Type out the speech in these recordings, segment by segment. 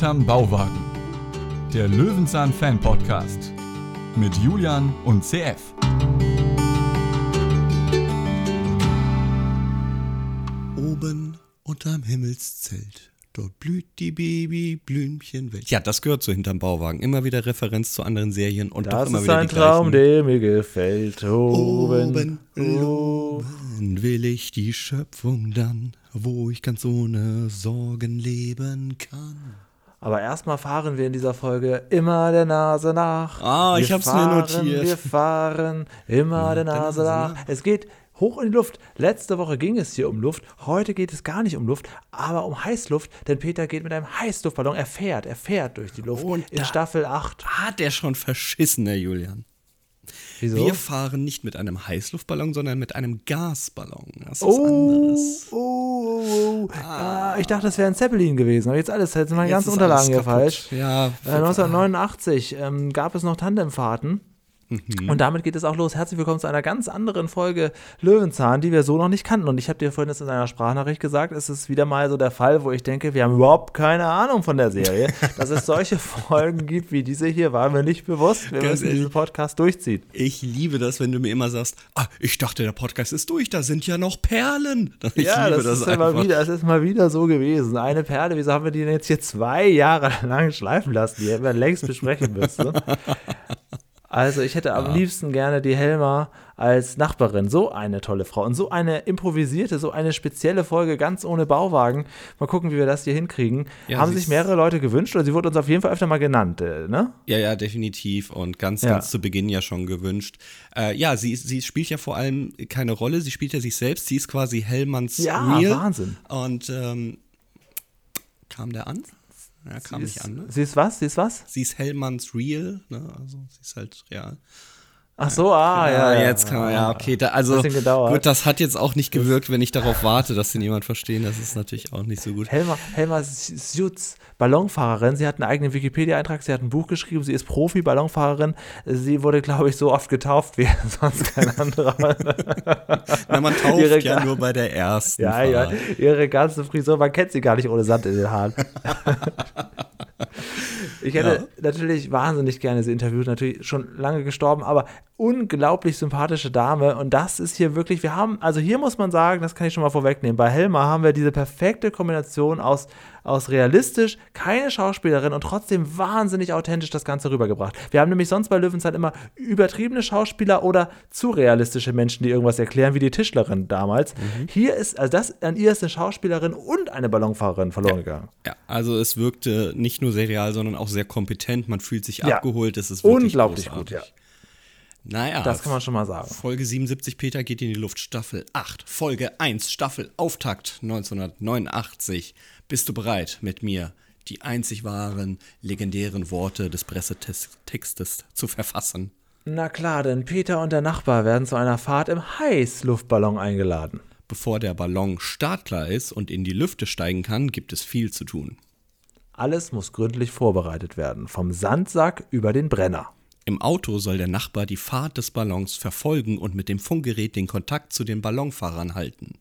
Hinterm Bauwagen. Der Löwenzahn Fan Podcast mit Julian und CF. Oben unterm Himmelszelt, dort blüht die Babyblümchenwelt. Ja, das gehört so hinterm Bauwagen. Immer wieder Referenz zu anderen Serien und doch Das immer ist wieder ein die Traum, gleichen. der mir gefällt. Oben, Oben, oben. oben will ich die Schöpfung dann, wo ich ganz ohne Sorgen leben kann. Aber erstmal fahren wir in dieser Folge immer der Nase nach. Ah, wir ich hab's mir fahren, notiert. Wir fahren immer der Nase nach. Es geht hoch in die Luft. Letzte Woche ging es hier um Luft. Heute geht es gar nicht um Luft, aber um Heißluft. Denn Peter geht mit einem Heißluftballon. Er fährt, er fährt durch die Luft. Und in Staffel 8. Hat der schon verschissen, der Julian. Wieso? Wir fahren nicht mit einem Heißluftballon, sondern mit einem Gasballon. Das ist Oh, anderes. oh, oh, oh. Ah, ich dachte, das wäre ein Zeppelin gewesen. Aber jetzt alles, jetzt sind meine Jetzt ganzen Unterlagen hier falsch. Ja, Äh, 1989 ähm, gab es noch Tandemfahrten. Mhm. Und damit geht es auch los. Herzlich willkommen zu einer ganz anderen Folge Löwenzahn, die wir so noch nicht kannten. Und ich habe dir vorhin jetzt in einer Sprachnachricht gesagt, es ist wieder mal so der Fall, wo ich denke, wir haben überhaupt keine Ahnung von der Serie. Dass es solche Folgen gibt wie diese hier, war mir nicht bewusst. Wir müssen ehrlich. diesen Podcast durchziehen. Ich liebe das, wenn du mir immer sagst, ah, ich dachte, der Podcast ist durch, da sind ja noch Perlen. Ich ja, das, das, ist immer einfach. wieder, es ist mal wieder so gewesen. Eine Perle, wieso haben wir die denn jetzt hier zwei Jahre lang schleifen lassen? Die hätten wir längst besprechen müssen. Also ich hätte am liebsten gerne die Helma als Nachbarin. So eine tolle Frau. Und so eine improvisierte, so eine spezielle Folge, ganz ohne Bauwagen. Mal gucken, wie wir das hier hinkriegen. Ja, Haben sich mehrere Leute gewünscht oder sie wurde uns auf jeden Fall öfter mal genannt, äh, ne? Ja, ja, definitiv. Und ganz, Ja. ganz zu Beginn ja schon gewünscht. Äh, ja, sie, sie spielt ja vor allem keine Rolle, sie spielt ja sich selbst. Sie ist quasi Hellmanns Ja, Real. Wahnsinn. Und ähm, kam der an? Ja, kam nicht an, ne? Sie ist was? Sie ist was? Sie ist Hellmanns Real, ne? Also sie ist halt real. Ach so, ah, ja. ja, jetzt kann man, ja, okay. Da, also gut, das hat jetzt auch nicht gewirkt, wenn ich darauf warte, dass den jemand verstehen. Das ist natürlich auch nicht so gut. Helma, Helma Sjutz, Ballonfahrerin. Sie hat einen eigenen Wikipedia-Eintrag, sie hat ein Buch geschrieben, sie ist Profi-Ballonfahrerin. Sie wurde, glaube ich, so oft getauft wie sonst kein anderer. Na, man tauft Ihre ja nur bei der ersten. ja, ja, Fahrt. ihre ganze Frisur, man kennt sie gar nicht ohne Sand in den Haaren. Ich hätte natürlich wahnsinnig gerne sie interviewt, natürlich schon lange gestorben, aber unglaublich sympathische Dame. Und das ist hier wirklich, wir haben, also hier muss man sagen, das kann ich schon mal vorwegnehmen, bei Helma haben wir diese perfekte Kombination aus, aus realistisch, keine Schauspielerin und trotzdem wahnsinnig authentisch das Ganze rübergebracht. Wir haben nämlich sonst bei Löwenzahn immer übertriebene Schauspieler oder zu realistische Menschen, die irgendwas erklären, wie die Tischlerin damals. Hier ist, also das, an ihr ist eine Schauspielerin und eine Ballonfahrerin verloren gegangen. Ja, also es wirkte nicht nur sehr real, sondern auch sehr kompetent. Man fühlt sich Ja. abgeholt. Es ist wirklich Unglaublich großartig. gut, ja. Naja, Das kann man schon mal sagen. Folge 77 Peter geht in die Luft, Staffel 8, Folge 1, Staffel Auftakt 1989. Bist du bereit, mit mir die einzig wahren, legendären Worte des Pressetextes zu verfassen? Na klar, denn Peter und der Nachbar werden zu einer Fahrt im Heißluftballon eingeladen. Bevor der Ballon startklar ist und in die Lüfte steigen kann, gibt es viel zu tun. Alles muss gründlich vorbereitet werden, vom Sandsack über den Brenner. Im Auto soll der Nachbar die Fahrt des Ballons verfolgen und mit dem Funkgerät den Kontakt zu den Ballonfahrern halten.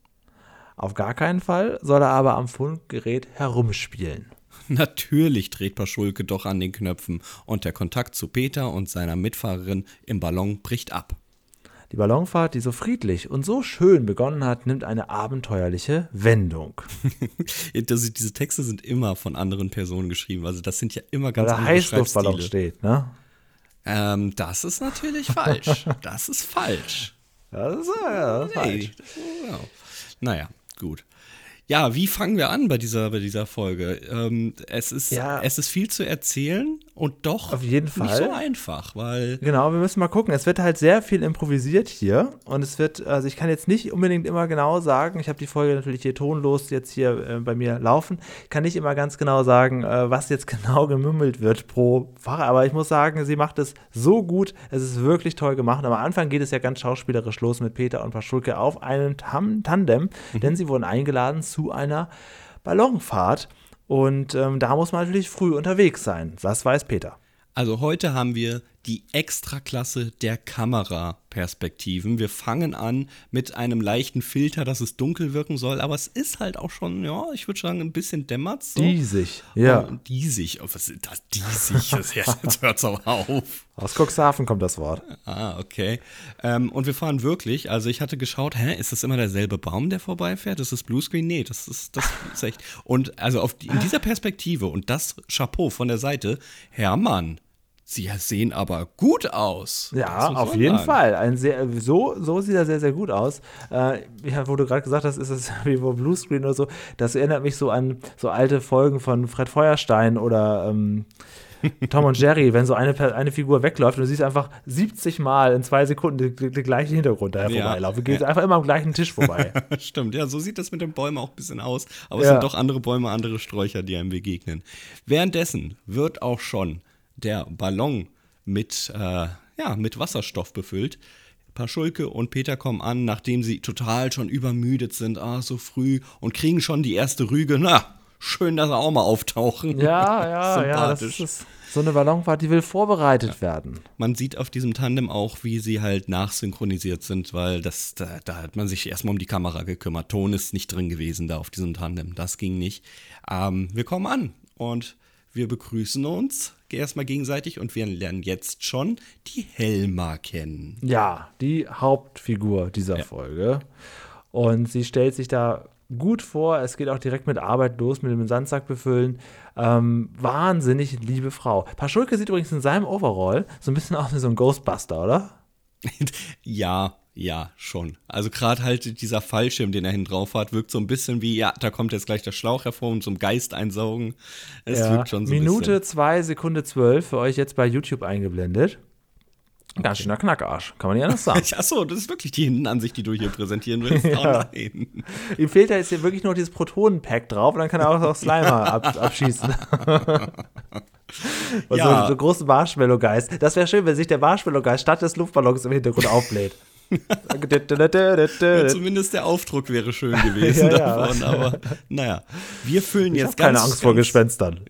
Auf gar keinen Fall soll er aber am Funkgerät herumspielen. Natürlich dreht Paschulke doch an den Knöpfen und der Kontakt zu Peter und seiner Mitfahrerin im Ballon bricht ab. Die Ballonfahrt, die so friedlich und so schön begonnen hat, nimmt eine abenteuerliche Wendung. Das, diese Texte sind immer von anderen Personen geschrieben, also das sind ja immer Weil ganz der andere Heißluftballon steht, ne? Ähm, das ist natürlich falsch. Das ist falsch. Das ist, ja, das ist Hey, falsch. ja. Naja, gut. Ja, wie fangen wir an bei dieser, bei dieser Folge? Ähm, es, ist, Ja. es ist viel zu erzählen und doch Auf jeden nicht Fall. so einfach, weil Genau, wir müssen mal gucken. Es wird halt sehr viel improvisiert hier und es wird, also ich kann jetzt nicht unbedingt immer genau sagen, ich habe die Folge natürlich hier tonlos jetzt hier äh, bei mir laufen, ich kann nicht immer ganz genau sagen, äh, was jetzt genau gemümmelt wird pro Fahrer, aber ich muss sagen, sie macht es so gut, es ist wirklich toll gemacht. Am Anfang geht es ja ganz schauspielerisch los mit Peter und Paschulke auf einem Tam Tandem, denn sie wurden eingeladen zu einer Ballonfahrt und ähm, da muss man natürlich früh unterwegs sein, das weiß Peter. Also heute haben wir die Extraklasse der Kameraperspektiven. Wir fangen an mit einem leichten Filter, dass es dunkel wirken soll, aber es ist halt auch schon, ja, ich würde sagen, ein bisschen dämmert. So. Diesig, ja. Und diesig, oh, was ist das? Diesig, das, jetzt hört's auch auf. Aus Cuxhaven kommt das Wort. Ah, okay. Ähm, und wir fahren wirklich, also ich hatte geschaut, hä, ist das immer derselbe Baum, der vorbeifährt? Ist das Bluescreen? Nee, das ist, das ist echt. Und also auf in dieser Perspektive und das Chapeau von der Seite, Hermann, Sie sehen aber gut aus. Ja, auf jeden sagen. Fall. Ein sehr, so, so sieht er sehr, sehr gut aus. Äh, ja, wo du gerade gesagt hast, ist es wie wo Bluescreen oder so. Das erinnert mich so an so alte Folgen von Fred Feuerstein oder ähm, Tom und Jerry, wenn so eine, eine Figur wegläuft und du siehst einfach 70 Mal in zwei Sekunden den, den gleichen Hintergrund daher ja. vorbeilaufen. Geht ja. einfach immer am gleichen Tisch vorbei. Stimmt, ja, so sieht das mit den Bäumen auch ein bisschen aus. Aber es ja. sind doch andere Bäume, andere Sträucher, die einem begegnen. Währenddessen wird auch schon der Ballon mit, äh, ja, mit Wasserstoff befüllt. Paschulke und Peter kommen an, nachdem sie total schon übermüdet sind, ah, so früh, und kriegen schon die erste Rüge. Na, schön, dass sie auch mal auftauchen. Ja, ja, ja. Das ist so eine Ballonfahrt, die will vorbereitet ja. werden. Man sieht auf diesem Tandem auch, wie sie halt nachsynchronisiert sind, weil das, da, da hat man sich erstmal um die Kamera gekümmert. Ton ist nicht drin gewesen da auf diesem Tandem. Das ging nicht. Ähm, wir kommen an und wir begrüßen uns erstmal gegenseitig und wir lernen jetzt schon die Helma kennen. Ja, die Hauptfigur dieser ja. Folge. Und sie stellt sich da gut vor. Es geht auch direkt mit Arbeit los, mit dem Sandsack befüllen. Ähm, wahnsinnig liebe Frau. Paschulke sieht übrigens in seinem Overall so ein bisschen aus wie so ein Ghostbuster, oder? ja, ja, schon. Also gerade halt dieser Fallschirm, den er hinten drauf hat, wirkt so ein bisschen wie, ja, da kommt jetzt gleich der Schlauch hervor und zum Geist einsaugen. Es ja. wirkt schon so Minute 2, Sekunde 12 für euch jetzt bei YouTube eingeblendet. Ganz schöner Knackarsch, kann man ja anders sagen. Achso, das ist wirklich die Hintenansicht, die du hier präsentieren willst. Oh nein. Ihm fehlt da jetzt hier wirklich nur dieses Protonenpack drauf und dann kann er auch noch Slimer ab, abschießen. ja. so, so großen Marshmallow-Geist. Das wäre schön, wenn sich der Marshmallow-Geist statt des Luftballons im Hintergrund aufbläht ja, zumindest der Aufdruck wäre schön gewesen ja, davon, ja. aber naja. Wir füllen ich jetzt ganz. Keine Angst vor Gespenstern.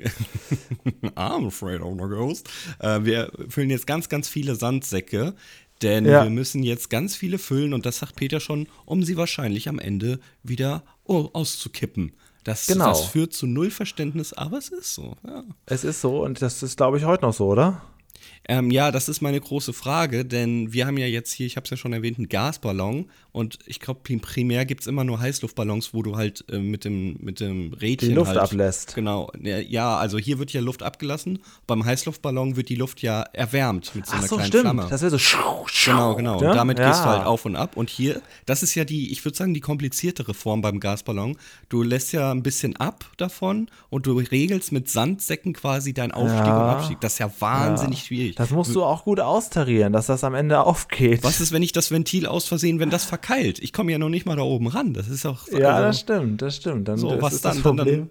I'm afraid of no ghost. Äh, wir füllen jetzt ganz, ganz viele Sandsäcke, denn wir müssen jetzt ganz viele füllen und das sagt Peter schon, um sie wahrscheinlich am Ende wieder oh, auszukippen. Das, genau. das führt zu null Verständnis, aber es ist so. Ja. Es ist so und das ist, glaube ich, heute noch so, oder? Ähm, ja, das ist meine große Frage, denn wir haben ja jetzt hier, ich habe es ja schon erwähnt, einen Gasballon und ich glaube, primär gibt es immer nur Heißluftballons, wo du halt äh, mit, dem, mit dem Rädchen. Die Luft halt, ablässt. Genau. Ja, also hier wird ja Luft abgelassen. Beim Heißluftballon wird die Luft ja erwärmt mit so einer Ach so, kleinen stimmt. Flamme. Das wäre so. Genau, genau. Ja? Und damit ja. gehst du halt auf und ab. Und hier, das ist ja die, ich würde sagen, die kompliziertere Form beim Gasballon. Du lässt ja ein bisschen ab davon und du regelst mit Sandsäcken quasi deinen Aufstieg ja. und Abstieg. Das ist ja wahnsinnig schwierig. Das musst du auch gut austarieren, dass das am Ende aufgeht. Was ist, wenn ich das Ventil aus Versehen, wenn das verkeilt? Ich komme ja noch nicht mal da oben ran. Das ist auch. Ja, also, das stimmt, das stimmt. Dann so, was dann, dann, dann,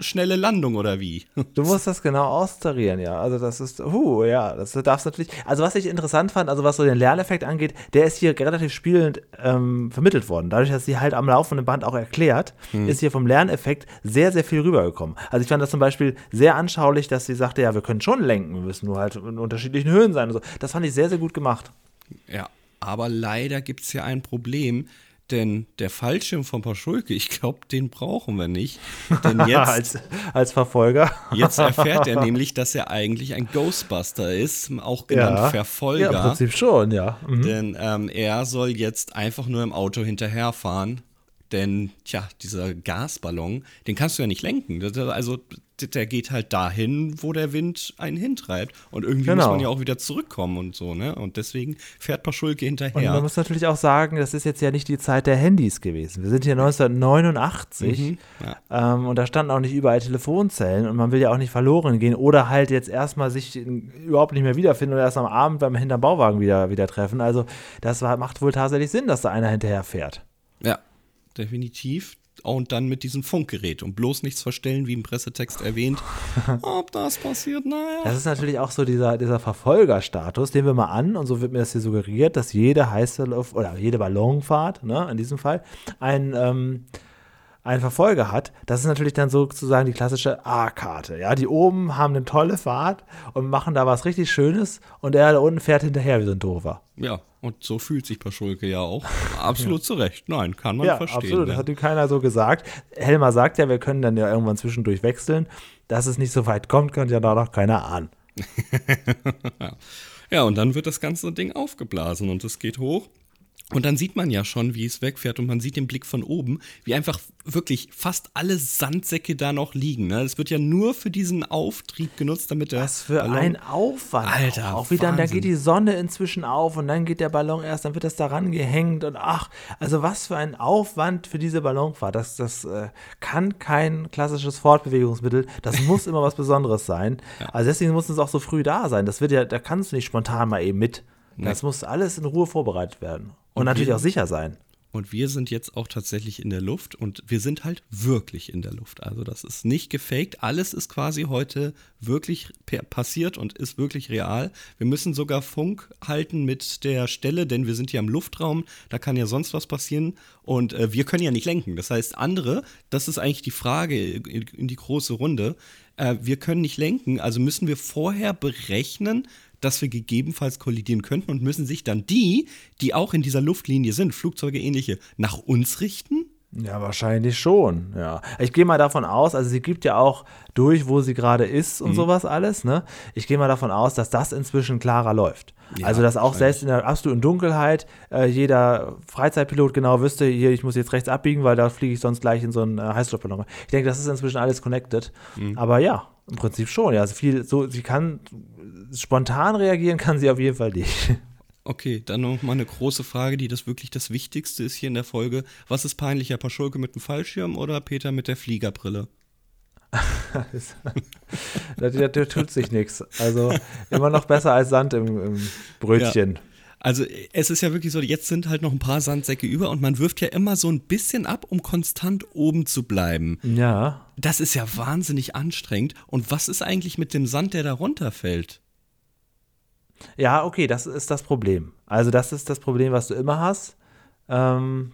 schnelle Landung oder wie? Du musst das genau austarieren, ja. Also das ist, huh, ja, das darfst natürlich. Also was ich interessant fand, also was so den Lerneffekt angeht, der ist hier relativ spielend ähm, vermittelt worden. Dadurch, dass sie halt am laufenden Band auch erklärt, hm. ist hier vom Lerneffekt sehr, sehr viel rübergekommen. Also ich fand das zum Beispiel sehr anschaulich, dass sie sagte, ja, wir können schon lenken, wir müssen nur halt in unterschiedlichen Höhen sein und so. Das fand ich sehr, sehr gut gemacht. Ja, aber leider gibt es ja ein Problem denn der Fallschirm von Paschulke, ich glaube, den brauchen wir nicht. Denn jetzt, als, als, Verfolger. jetzt erfährt er nämlich, dass er eigentlich ein Ghostbuster ist, auch genannt ja. Verfolger. Ja, im Prinzip schon, ja. Mhm. Denn ähm, er soll jetzt einfach nur im Auto hinterherfahren. Denn, tja, dieser Gasballon, den kannst du ja nicht lenken. Also, der geht halt dahin, wo der Wind einen hintreibt. Und irgendwie genau. muss man ja auch wieder zurückkommen und so, ne? Und deswegen fährt Paschulke hinterher. Und man muss natürlich auch sagen, das ist jetzt ja nicht die Zeit der Handys gewesen. Wir sind hier 1989 mhm, ja. ähm, und da standen auch nicht überall Telefonzellen und man will ja auch nicht verloren gehen oder halt jetzt erstmal sich überhaupt nicht mehr wiederfinden oder erst am Abend beim hinterm Bauwagen wieder, wieder treffen. Also das war, macht wohl tatsächlich Sinn, dass da einer hinterher fährt. Ja, definitiv und dann mit diesem Funkgerät und bloß nichts verstellen, wie im Pressetext erwähnt. Ob das passiert, naja. Das ist natürlich auch so dieser, dieser Verfolgerstatus, den wir mal an, und so wird mir das hier suggeriert, dass jede heiße Luft oder jede Ballonfahrt, ne, in diesem Fall, ein, ähm, einen Verfolger hat, das ist natürlich dann sozusagen die klassische A-Karte. Ja, die oben haben eine tolle Fahrt und machen da was richtig Schönes und der da unten fährt hinterher wie so ein Doofer. Ja, und so fühlt sich Paschulke ja auch. Absolut zu Recht. Nein, kann man ja, verstehen. absolut. Das ja. hat ihm keiner so gesagt. Helmer sagt ja, wir können dann ja irgendwann zwischendurch wechseln. Dass es nicht so weit kommt, kann ja da noch keiner ahnen. Ja, und dann wird das ganze Ding aufgeblasen und es geht hoch. Und dann sieht man ja schon, wie es wegfährt und man sieht den Blick von oben, wie einfach wirklich fast alle Sandsäcke da noch liegen. Ne? Es wird ja nur für diesen Auftrieb genutzt, damit der Was für Ballon ein Aufwand. Alter, auch, auch wie dann, da geht die Sonne inzwischen auf und dann geht der Ballon erst, dann wird das daran gehängt und ach, also was für ein Aufwand für diese Ballonfahrt. Das, das äh, kann kein klassisches Fortbewegungsmittel. Das muss immer was Besonderes sein. Also deswegen muss es auch so früh da sein. Das wird ja, da kannst du nicht spontan mal eben mit. Das muss alles in Ruhe vorbereitet werden. Und, Und natürlich wir- auch sicher sein. Und wir sind jetzt auch tatsächlich in der Luft und wir sind halt wirklich in der Luft. Also das ist nicht gefaked. Alles ist quasi heute wirklich passiert und ist wirklich real. Wir müssen sogar Funk halten mit der Stelle, denn wir sind hier im Luftraum. Da kann ja sonst was passieren und äh, wir können ja nicht lenken. Das heißt, andere, das ist eigentlich die Frage in, in die große Runde. Äh, wir können nicht lenken, also müssen wir vorher berechnen, dass wir gegebenenfalls kollidieren könnten und müssen sich dann die, die auch in dieser Luftlinie sind, Flugzeuge ähnliche, nach uns richten? Ja, wahrscheinlich schon, ja. Ich gehe mal davon aus, also sie gibt ja auch durch, wo sie gerade ist Mhm. und sowas alles, ne? Ich gehe mal davon aus, dass das inzwischen klarer läuft. Ja, also, dass auch selbst in der absoluten Dunkelheit äh, jeder Freizeitpilot genau wüsste, hier, ich muss jetzt rechts abbiegen, weil da fliege ich sonst gleich in so einen äh, Heißluftballon. Ich denke, das ist inzwischen alles connected. Mhm. Aber ja, im Prinzip schon, ja. Also viel, so, sie kann spontan reagieren, kann sie auf jeden Fall nicht. Okay, dann noch mal eine große Frage, die das wirklich das Wichtigste ist hier in der Folge. Was ist peinlicher, Paschulke mit dem Fallschirm oder Peter mit der Fliegerbrille? da, da, da tut sich nichts. Also immer noch besser als Sand im, im Brötchen. Also es ist ja wirklich so, jetzt sind halt noch ein paar Sandsäcke über und man wirft ja immer so ein bisschen ab, um konstant oben zu bleiben. Ja. Das ist ja wahnsinnig anstrengend. Und was ist eigentlich mit dem Sand, der da runterfällt? Ja, okay, das ist das Problem. Also das ist das Problem, was du immer hast. Ähm,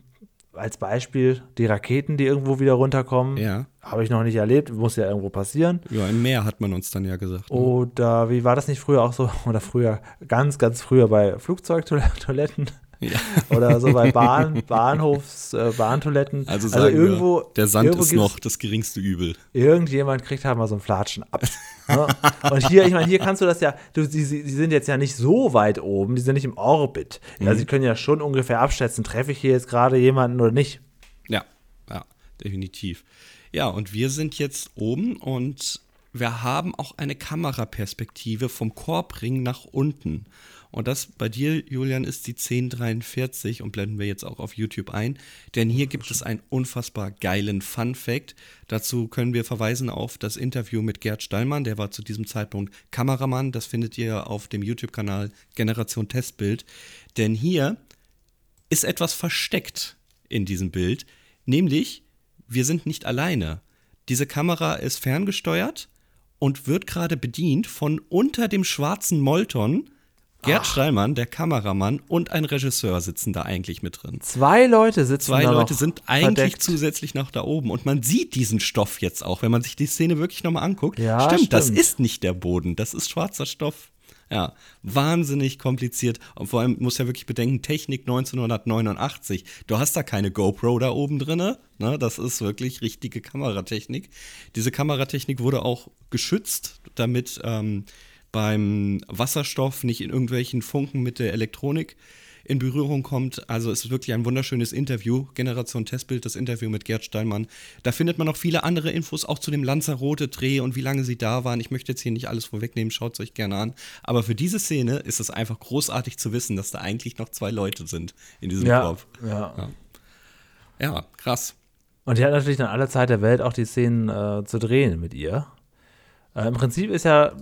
als Beispiel die Raketen, die irgendwo wieder runterkommen. Ja. Habe ich noch nicht erlebt, muss ja irgendwo passieren. Ja, im Meer hat man uns dann ja gesagt. ne? Oder wie war das nicht früher auch so? Oder früher, ganz, ganz früher bei Flugzeugtoiletten Ja. oder so bei Bahn, Bahnhofs, äh, Bahntoiletten. Also sagen irgendwo, wir, der Sand irgendwo ist noch das geringste Übel. irgendjemand kriegt halt mal so ein Flatschen ab. ne? Und hier, ich meine, hier kannst du das ja, du, sie, sie sie sind jetzt ja nicht so weit oben, die sind nicht im Orbit. Mhm. sie können ja schon ungefähr abschätzen, treffe ich hier jetzt gerade jemanden oder nicht. Ja, ja, definitiv. Ja, und wir sind jetzt oben und wir haben auch eine Kameraperspektive vom Korbring nach unten. Und das bei dir, Julian, ist die 1043 und blenden wir jetzt auch auf YouTube ein. Denn hier gibt es einen unfassbar geilen Fun-Fact. Dazu können wir verweisen auf das Interview mit Gerd Stallmann. Der war zu diesem Zeitpunkt Kameramann. Das findet ihr auf dem YouTube-Kanal Generation Testbild. Denn hier ist etwas versteckt in diesem Bild, nämlich wir sind nicht alleine. Diese Kamera ist ferngesteuert und wird gerade bedient von unter dem schwarzen Molton. Gerd Stallmann, der Kameramann und ein Regisseur sitzen da eigentlich mit drin. Zwei Leute sitzen Zwei da Leute noch sind eigentlich verdeckt. zusätzlich noch da oben und man sieht diesen Stoff jetzt auch, wenn man sich die Szene wirklich nochmal anguckt. Ja, stimmt, das stimmt. ist nicht der Boden, das ist schwarzer Stoff. Ja, wahnsinnig kompliziert und vor allem muss ja wirklich bedenken, Technik 1989. Du hast da keine GoPro da oben drinne, ne? Das ist wirklich richtige Kameratechnik. Diese Kameratechnik wurde auch geschützt, damit ähm, beim Wasserstoff nicht in irgendwelchen Funken mit der Elektronik in Berührung kommt. Also es ist wirklich ein wunderschönes Interview. Generation Testbild, das Interview mit Gerd Steinmann. Da findet man noch viele andere Infos, auch zu dem Lanzarote-Dreh und wie lange sie da waren. Ich möchte jetzt hier nicht alles vorwegnehmen, schaut es euch gerne an. Aber für diese Szene ist es einfach großartig zu wissen, dass da eigentlich noch zwei Leute sind in diesem Ja, Korb. ja. Ja, krass. Und die hat natürlich dann alle Zeit der Welt auch die Szenen äh, zu drehen mit ihr. Äh, Im Prinzip ist ja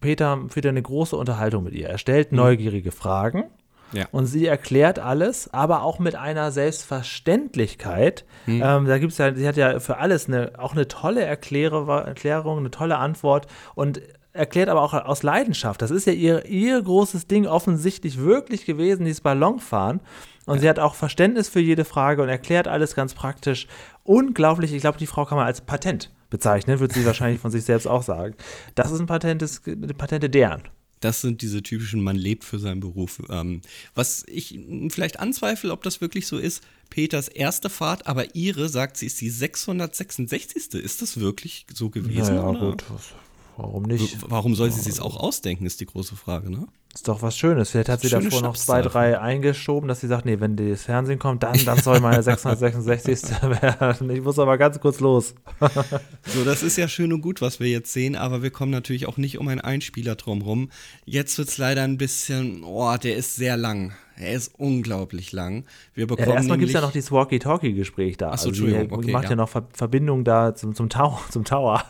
Peter führt eine große Unterhaltung mit ihr. Er stellt neugierige Fragen Mhm. Ja. und sie erklärt alles, aber auch mit einer Selbstverständlichkeit. Mhm. Ähm, da gibt es ja, sie hat ja für alles eine, auch eine tolle Erkläre, Erklärung, eine tolle Antwort und erklärt aber auch aus Leidenschaft. Das ist ja ihr, ihr großes Ding offensichtlich wirklich gewesen, dieses Ballonfahren. Und ja. sie hat auch Verständnis für jede Frage und erklärt alles ganz praktisch. Unglaublich, ich glaube, die Frau kann man als Patent bezeichnen, würde sie wahrscheinlich von sich selbst auch sagen. Das ist ein Patent, das, Patente deren. Das sind diese typischen, man lebt für seinen Beruf. Ähm, was ich vielleicht anzweifle, ob das wirklich so ist, Peters erste Fahrt, aber ihre, sagt sie, ist die 666. Ist das wirklich so gewesen? Ja, naja, gut. Warum nicht? Warum soll sie sich auch ausdenken, ist die große Frage, ne? Ist doch was Schönes. Vielleicht hat sie davor noch zwei, drei eingeschoben, dass sie sagt, nee, wenn das Fernsehen kommt, dann, dann soll meine 666. werden. Ich muss aber ganz kurz los. so, das ist ja schön und gut, was wir jetzt sehen, aber wir kommen natürlich auch nicht um einen Einspieler drumherum. Jetzt wird es leider ein bisschen, oh, der ist sehr lang. Er ist unglaublich lang. Wir bekommen ja, erstmal gibt es ja noch dieses Walkie-Talkie-Gespräch da. Achso, also Entschuldigung. Die, okay, macht ja. ja noch Ver Verbindung da zum, zum, Tau zum Tower,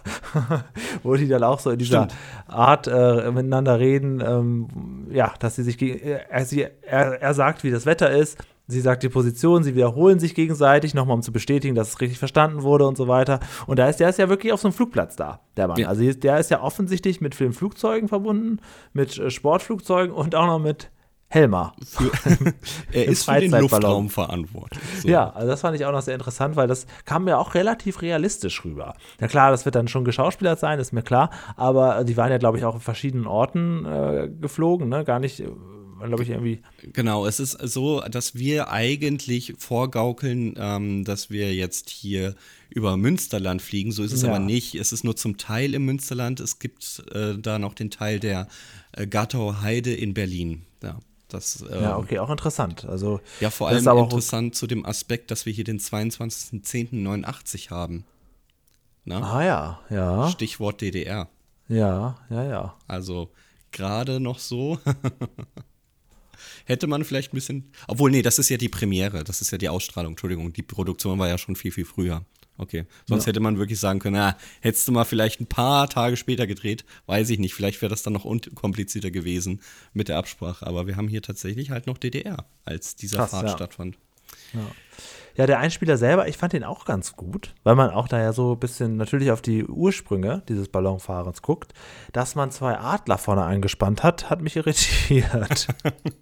wo die dann auch so in dieser Stimmt. Art äh, miteinander reden. Ähm, ja, dass sie sich er, sie, er, er sagt, wie das Wetter ist. Sie sagt die Position, sie wiederholen sich gegenseitig, nochmal um zu bestätigen, dass es richtig verstanden wurde und so weiter. Und da ist der ist ja wirklich auf so einem Flugplatz da, der Mann. Ja. Also der ist ja offensichtlich mit vielen Flugzeugen verbunden, mit äh, Sportflugzeugen und auch noch mit Helmer. Für, er ist für den Luftraum verantwortlich. So. Ja, also das fand ich auch noch sehr interessant, weil das kam mir auch relativ realistisch rüber. Na klar, das wird dann schon geschauspielert sein, ist mir klar, aber die waren ja, glaube ich, auch in verschiedenen Orten äh, geflogen, ne? Gar nicht, äh, glaube ich, irgendwie. Genau, es ist so, dass wir eigentlich vorgaukeln, ähm, dass wir jetzt hier über Münsterland fliegen. So ist es ja. aber nicht. Es ist nur zum Teil im Münsterland. Es gibt äh, da noch den Teil der äh, Gattauer Heide in Berlin. Ja. Das, ähm, ja, okay, auch interessant. Also, ja, vor allem aber interessant zu dem Aspekt, dass wir hier den 22.10.89 haben. Na? Ah ja, ja. Stichwort DDR. Ja, ja, ja. Also gerade noch so. Hätte man vielleicht ein bisschen. Obwohl, nee, das ist ja die Premiere, das ist ja die Ausstrahlung, Entschuldigung. Die Produktion war ja schon viel, viel früher. Okay. Sonst ja. hätte man wirklich sagen können, na, hättest du mal vielleicht ein paar Tage später gedreht, weiß ich nicht. Vielleicht wäre das dann noch unkomplizierter gewesen mit der Absprache. Aber wir haben hier tatsächlich halt noch DDR, als dieser Krass, Fahrt ja. stattfand. Ja. Ja, der Einspieler selber, ich fand den auch ganz gut, weil man auch da ja so ein bisschen natürlich auf die Ursprünge dieses Ballonfahrens guckt. Dass man zwei Adler vorne eingespannt hat, hat mich irritiert.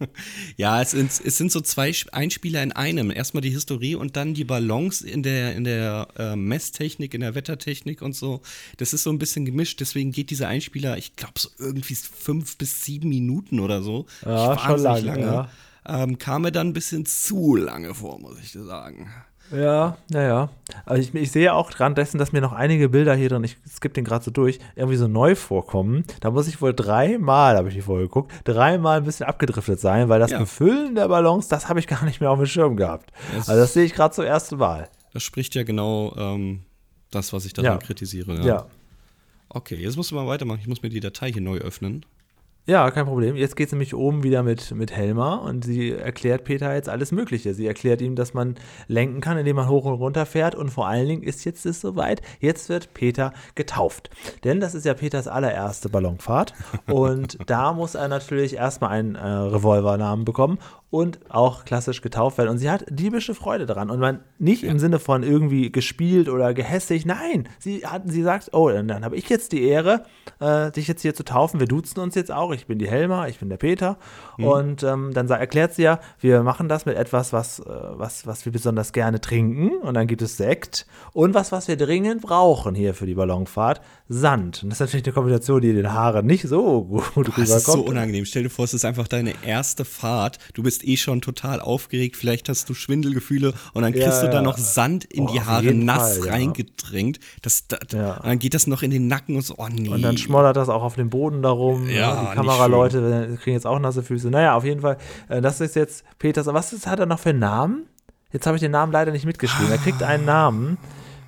ja, es sind, es sind so zwei Einspieler in einem. Erstmal die Historie und dann die Ballons in der, in der äh, Messtechnik, in der Wettertechnik und so. Das ist so ein bisschen gemischt, deswegen geht dieser Einspieler, ich glaube, so irgendwie fünf bis sieben Minuten oder so. Ja, schon lange. lange. Ja ähm, kam mir dann ein bisschen zu lange vor, muss ich dir sagen. Ja, naja. Also ich, ich, sehe auch dran dessen, dass mir noch einige Bilder hier drin, ich skippe den gerade so durch, irgendwie so neu vorkommen. Da muss ich wohl dreimal, habe ich die vorher geguckt, dreimal ein bisschen abgedriftet sein, weil das ja. Befüllen der Ballons, das habe ich gar nicht mehr auf dem Schirm gehabt. Das also das sehe ich gerade zur ersten Mal. Das spricht ja genau ähm, das, was ich daran ja. kritisiere. Ja. ja. Okay, jetzt musst du mal weitermachen. Ich muss mir die Datei hier neu öffnen. Ja, kein Problem. Jetzt geht es nämlich oben wieder mit, mit Helma und sie erklärt Peter jetzt alles Mögliche. Sie erklärt ihm, dass man lenken kann, indem man hoch und runter fährt und vor allen Dingen ist jetzt es soweit. Jetzt wird Peter getauft. Denn das ist ja Peters allererste Ballonfahrt und da muss er natürlich erstmal einen äh, Revolvernamen bekommen und auch klassisch getauft werden. Und sie hat diebische Freude daran. Und man nicht ja. im Sinne von irgendwie gespielt oder gehässig. Nein, sie, hat, sie sagt, oh, dann, habe ich jetzt die Ehre, äh, dich jetzt hier zu taufen. Wir duzen uns jetzt auch. Ich bin die Helma, ich bin der Peter. Mhm. Und ähm, dann erklärt sie ja, wir machen das mit etwas, was, äh, was, was wir besonders gerne trinken. Und dann gibt es Sekt. Und was, was wir dringend brauchen hier für die Ballonfahrt, Sand. Und das ist natürlich eine Kombination, die den Haaren nicht so gut rüberkommt. Das ist so unangenehm. Stell dir vor, es ist einfach deine erste Fahrt. Du bist eh schon total aufgeregt, vielleicht hast du Schwindelgefühle und dann kriegst ja, du da noch Sand in oh, die Haare nass Fall, reingedrängt. Das, das ja. Dann geht das noch in den Nacken und so, oh nee. Und dann schmollert das auch auf dem Boden darum. Ja, die Kameraleute kriegen jetzt auch nasse Füße. Naja, auf jeden Fall, äh, das ist jetzt Peters. Was ist, hat er noch für einen Namen? Jetzt habe ich den Namen leider nicht mitgeschrieben. Er kriegt einen Namen.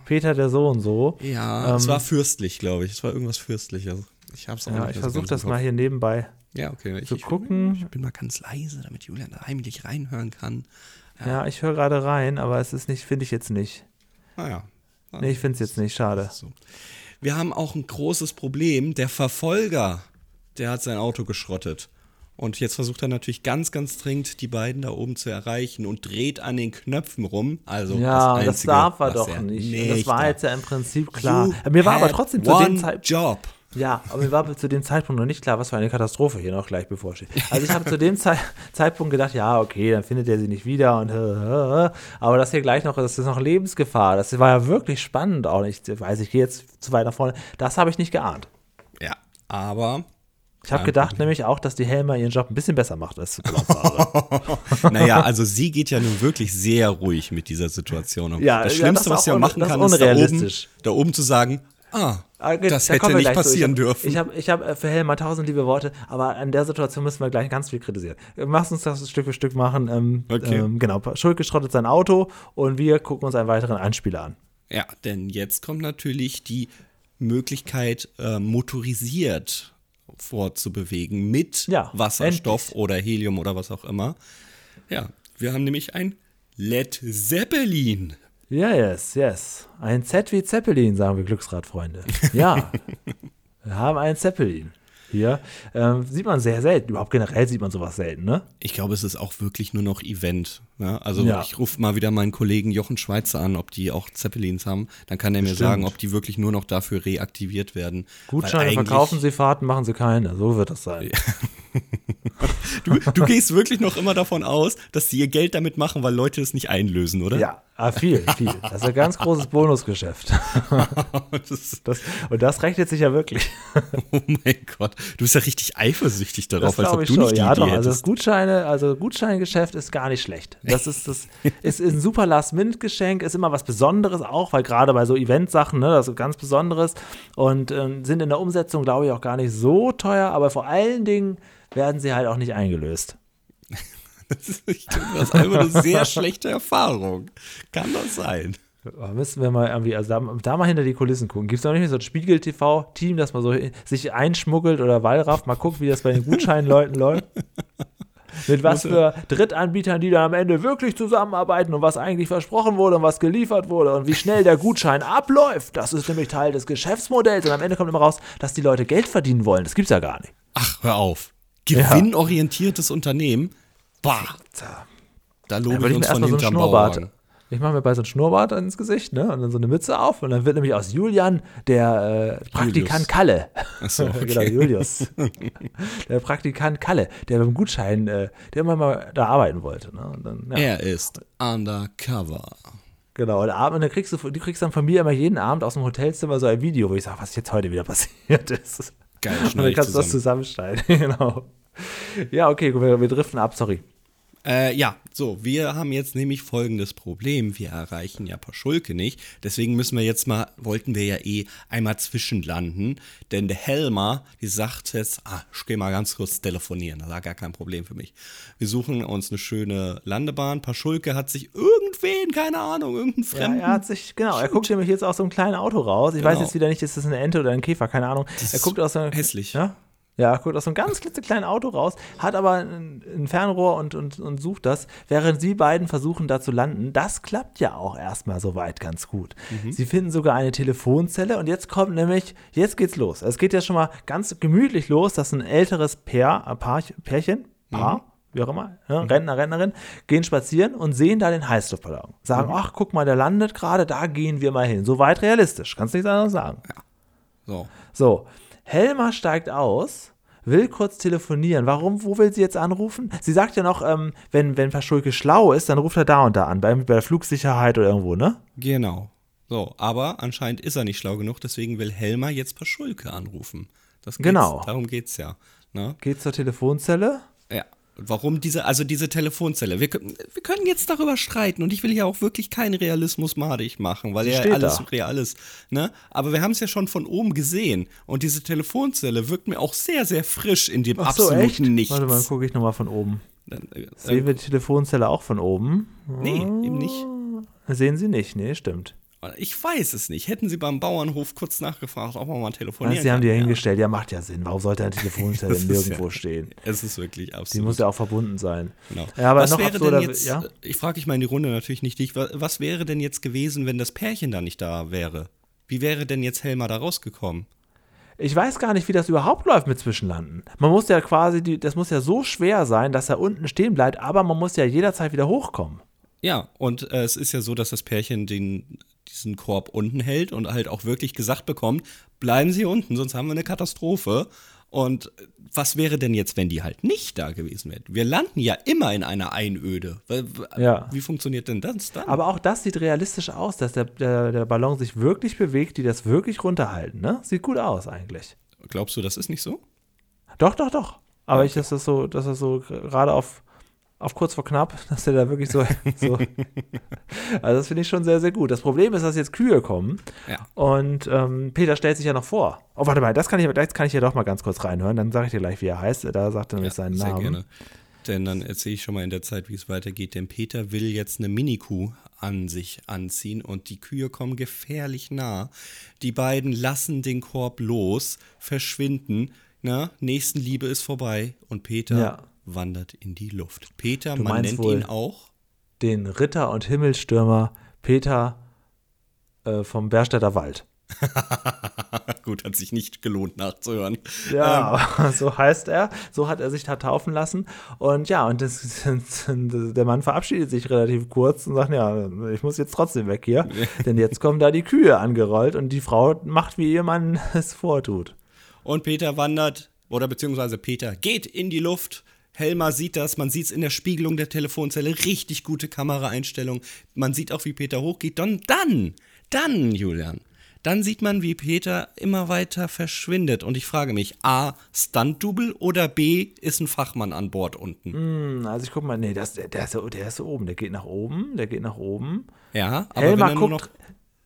Peter der so und so. Ja, ähm, es war fürstlich, glaube ich. Es war irgendwas Fürstliches. Ich hab's auch ja, ich versuche das mal hier nebenbei ja, okay. Zu ich, gucken. Ich, bin mal ganz leise, damit Julian da heimlich reinhören kann. Ja, ja ich höre gerade rein, aber es ist nicht, finde ich jetzt nicht. Naja. Ah, nee, ich finde es jetzt nicht, schade. So. Wir haben auch ein großes Problem. Der Verfolger, der hat sein Auto geschrottet. Und jetzt versucht er natürlich ganz, ganz dringend, die beiden da oben zu erreichen und dreht an den Knöpfen rum. Also ja, das, Einzige, das darf er doch nicht. nicht. das war jetzt ja im Prinzip klar. Mir war aber trotzdem zu dem Zeitpunkt. Job. Ja, aber mir war zu dem Zeitpunkt noch nicht klar, was für eine Katastrophe hier noch gleich bevorsteht. Also ich habe zu dem Ze Zeitpunkt gedacht, ja, okay, dann findet er sie nicht wieder und aber das hier gleich noch, das ist noch Lebensgefahr. Das war ja wirklich spannend auch. Ich weiß, ich gehe jetzt zu weit nach vorne. Das habe ich nicht geahnt. Ja, aber ich habe gedacht nämlich auch, dass die Helma ihren Job ein bisschen besser macht als Naja, also sie geht ja nun wirklich sehr ruhig mit dieser Situation um. Ja, das Schlimmste, ja, das was sie ja machen kann, ist da oben, da oben zu sagen, ah, das da hätte nicht passieren hab, dürfen. Ich habe ich hab für Helma tausend liebe Worte, aber an der Situation müssen wir gleich ganz viel kritisieren. Lass uns das Stück für Stück machen. Ähm, okay. ähm, genau, Schulke schrottet sein Auto und wir gucken uns einen weiteren Einspieler an. Ja, denn jetzt kommt natürlich die Möglichkeit, äh, motorisiert vorzubewegen mit ja, Wasserstoff endlich. oder Helium oder was auch immer. Ja, wir haben nämlich ein Led Zeppelin. Ja, yes, yes. Ein Z wie Zeppelin, sagen wir Glücksradfreunde. Ja, wir haben einen Zeppelin. Hier ähm, sieht man sehr selten. Überhaupt generell sieht man sowas selten, ne? Ich glaube, es ist auch wirklich nur noch Event. Ne? Also Ja. ich rufe mal wieder meinen Kollegen Jochen Schweizer an, ob die auch Zeppelins haben. Dann kann er mir Bestimmt. sagen, ob die wirklich nur noch dafür reaktiviert werden. Gutscheine verkaufen sie, Fahrten machen sie keine. So wird das sein. Du, du gehst wirklich noch immer davon aus, dass die ihr Geld damit machen, weil Leute es nicht einlösen, oder? Ja, ah, viel, viel. Das ist ein ganz großes Bonusgeschäft. Das, und das rechnet sich ja wirklich. oh mein Gott, du bist ja richtig eifersüchtig darauf, als ob du nicht die Ja, Idee doch. Also hättest. Gutscheine, also Gutscheingeschäft ist gar nicht schlecht. Das ist das ist, ein super Last-Minute-Geschenk, ist immer was Besonderes auch, weil gerade bei so Eventsachen, ne, das ist ganz Besonderes und ähm, sind in der Umsetzung, glaube ich, auch gar nicht so teuer, aber vor allen Dingen werden sie halt auch nicht eingelöst. Das ist, ich glaube, das ist einfach eine sehr schlechte Erfahrung. Kann das sein? Müssen wir mal irgendwie, also da, da mal hinter die Kulissen gucken. Gibt es noch nicht so ein Spiegel-TV-Team, das mal so sich einschmuggelt oder Wallraff, mal guckt, wie das bei den Gutscheinleuten läuft? Mit was für Drittanbietern, die dann am Ende wirklich zusammenarbeiten und was eigentlich versprochen wurde und was geliefert wurde und wie schnell der Gutschein abläuft. Das ist nämlich Teil des Geschäftsmodells und am Ende kommt immer raus, dass die Leute Geld verdienen wollen. Das gibt's ja gar nicht. Ach, hör auf. Gewinnorientiertes Unternehmen? Bah. Da loben wir uns von so hinterm Schnurrbart. Bauwagen. Ich mache mir bei so einem Schnurrbart ins Gesicht, ne? Und dann so eine Mütze auf und dann wird nämlich aus Julian der äh, Praktikant Kalle. Ach so, okay. genau, Julius. der Praktikant Kalle, der beim Gutschein, äh, der immer mal da arbeiten wollte. Ne? Und dann, ja, Er ist undercover. Genau, und, abend, und dann kriegst du, du kriegst dann von mir immer jeden Abend aus dem Hotelzimmer so ein Video, wo ich sage, was jetzt heute wieder passiert ist. Geil, Und schneide dann kannst du das zusammen. zusammenschneiden. genau. Ja, okay, gut, wir, wir driften ab, sorry. Äh, ja, so, wir haben jetzt nämlich folgendes Problem. Wir erreichen ja Paschulke nicht. Deswegen müssen wir jetzt mal, wollten wir ja eh einmal zwischenlanden. Denn der Helmer, die sagt jetzt, ah, ich geh mal ganz kurz telefonieren. Das war gar kein Problem für mich. Wir suchen uns eine schöne Landebahn. Paschulke hat sich irgendwen, keine Ahnung, irgendeinen Ja, Fremden. er hat sich, genau, er guckt nämlich jetzt aus so einem kleinen Auto raus. Ich weiß Genau. jetzt wieder nicht, ist das eine Ente oder ein Käfer, keine Ahnung. Das er guckt aus so einem, hässlich. Ja? Ja, guckt aus so einem ganz klitzekleinen Auto raus, hat aber ein, ein Fernrohr und, und, und sucht das, während sie beiden versuchen, da zu landen. Das klappt ja auch erstmal soweit ganz gut. Mhm. Sie finden sogar eine Telefonzelle und jetzt kommt nämlich, jetzt geht's los. Es geht ja schon mal ganz gemütlich los, dass ein älteres Pär, äh, Paar, Pärchen, Paar, Mhm. wie auch immer, ne, Rentner, Rentnerin, gehen spazieren und sehen da den Heißluftballon. Sagen, Mhm. ach, guck mal, der landet gerade, da gehen wir mal hin. Soweit realistisch, kannst nichts anderes sagen. So. So, Helma steigt aus, will kurz telefonieren. Warum, wo will sie jetzt anrufen? Sie sagt ja noch, ähm, wenn, wenn Paschulke schlau ist, dann ruft er da und da an, bei, bei der Flugsicherheit oder irgendwo, ne? Genau. So, aber anscheinend ist er nicht schlau genug, deswegen will Helmer jetzt Paschulke anrufen. Das geht's, Genau. Darum geht's ja. Ne? Geht zur Telefonzelle. Und Warum diese, also diese Telefonzelle? Wir, können- wir können jetzt darüber streiten und ich will ja auch wirklich keinen Realismus madig machen, weil ja alles da. real ist. Ne? Aber wir haben es ja schon von oben gesehen und diese Telefonzelle wirkt mir auch sehr, sehr frisch in dem Ach so, absoluten echt? Nichts. Warte mal, gucke ich nochmal von oben. Dann, äh, Sehen wir die Telefonzelle auch von oben? nee, eben nicht. Sehen Sie nicht, nee, stimmt. Ich weiß es nicht. Hätten Sie beim Bauernhof kurz nachgefragt, ob man mal telefonieren Weißt, Sie haben die ja hingestellt, ja, macht ja Sinn. Warum sollte eine Telefonzelle Das ist nirgendwo ja- stehen? Es ist wirklich Die absolut. muss ja auch verbunden sein. Genau. Ja, aber was noch wäre absurder, denn jetzt, ja? ich frage ich mal in die Runde natürlich nicht dich, wa- was wäre denn jetzt gewesen, wenn das Pärchen da nicht da wäre? Wie wäre denn jetzt Helma da rausgekommen? Ich weiß gar nicht, wie das überhaupt läuft mit Zwischenlanden. Man muss ja quasi, die, das muss ja so schwer sein, dass er unten stehen bleibt, aber man muss ja jederzeit wieder hochkommen. Ja, und äh, es ist ja so, dass das Pärchen den, diesen Korb unten hält und halt auch wirklich gesagt bekommt, bleiben Sie unten, sonst haben wir eine Katastrophe. Und was wäre denn jetzt, wenn die halt nicht da gewesen wären? Wir landen ja immer in einer Einöde. Ja. Wie funktioniert denn das dann? Aber auch das sieht realistisch aus, dass der, der, der Ballon sich wirklich bewegt, die das wirklich runterhalten. Ne? Sieht gut aus eigentlich. Glaubst du, das ist nicht so? Doch, doch, doch. Aber ich, dass das so, dass das so gerade auf, auf kurz vor knapp, dass der da wirklich so. so also, das finde ich schon sehr, sehr gut. Das Problem ist, dass jetzt Kühe kommen. Ja. Und ähm, Peter stellt sich ja noch vor. Oh, warte mal, das kann ich, das kann ich ja doch mal ganz kurz reinhören. Dann sage ich dir gleich, wie er heißt. Da sagt er nämlich seinen sehr Namen. gerne. Denn dann erzähle ich schon mal in der Zeit, wie es weitergeht. Denn Peter will jetzt eine Minikuh an sich anziehen und die Kühe kommen gefährlich nah. Die beiden lassen den Korb los, verschwinden. Na, Nächstenliebe ist vorbei und Peter Ja. Wandert in die Luft. Peter, Du man nennt ihn auch. Den Ritter und Himmelstürmer Peter äh, vom Berstädter Wald. Gut, hat sich nicht gelohnt nachzuhören. Ja, aber so heißt er. So hat er sich da taufen lassen. Und ja, und das, der Mann verabschiedet sich relativ kurz und sagt, ja, ich muss jetzt trotzdem weg hier. Denn jetzt kommen da die Kühe angerollt und die Frau macht, wie ihr Mann es vortut. Und Peter wandert, oder beziehungsweise Peter geht in die Luft. Helmer sieht das, man sieht es in der Spiegelung der Telefonzelle, richtig gute Kameraeinstellung. Man sieht auch, wie Peter hochgeht. Dann, dann, dann, Julian, dann sieht man, wie Peter immer weiter verschwindet. Und ich frage mich, A, Stunt-Double oder B, ist ein Fachmann an Bord unten? Hm, Also ich guck mal, nee, das, der, der, ist, so- der ist oben, der geht nach oben, der geht nach oben. Ja, aber er nur guckt, noch,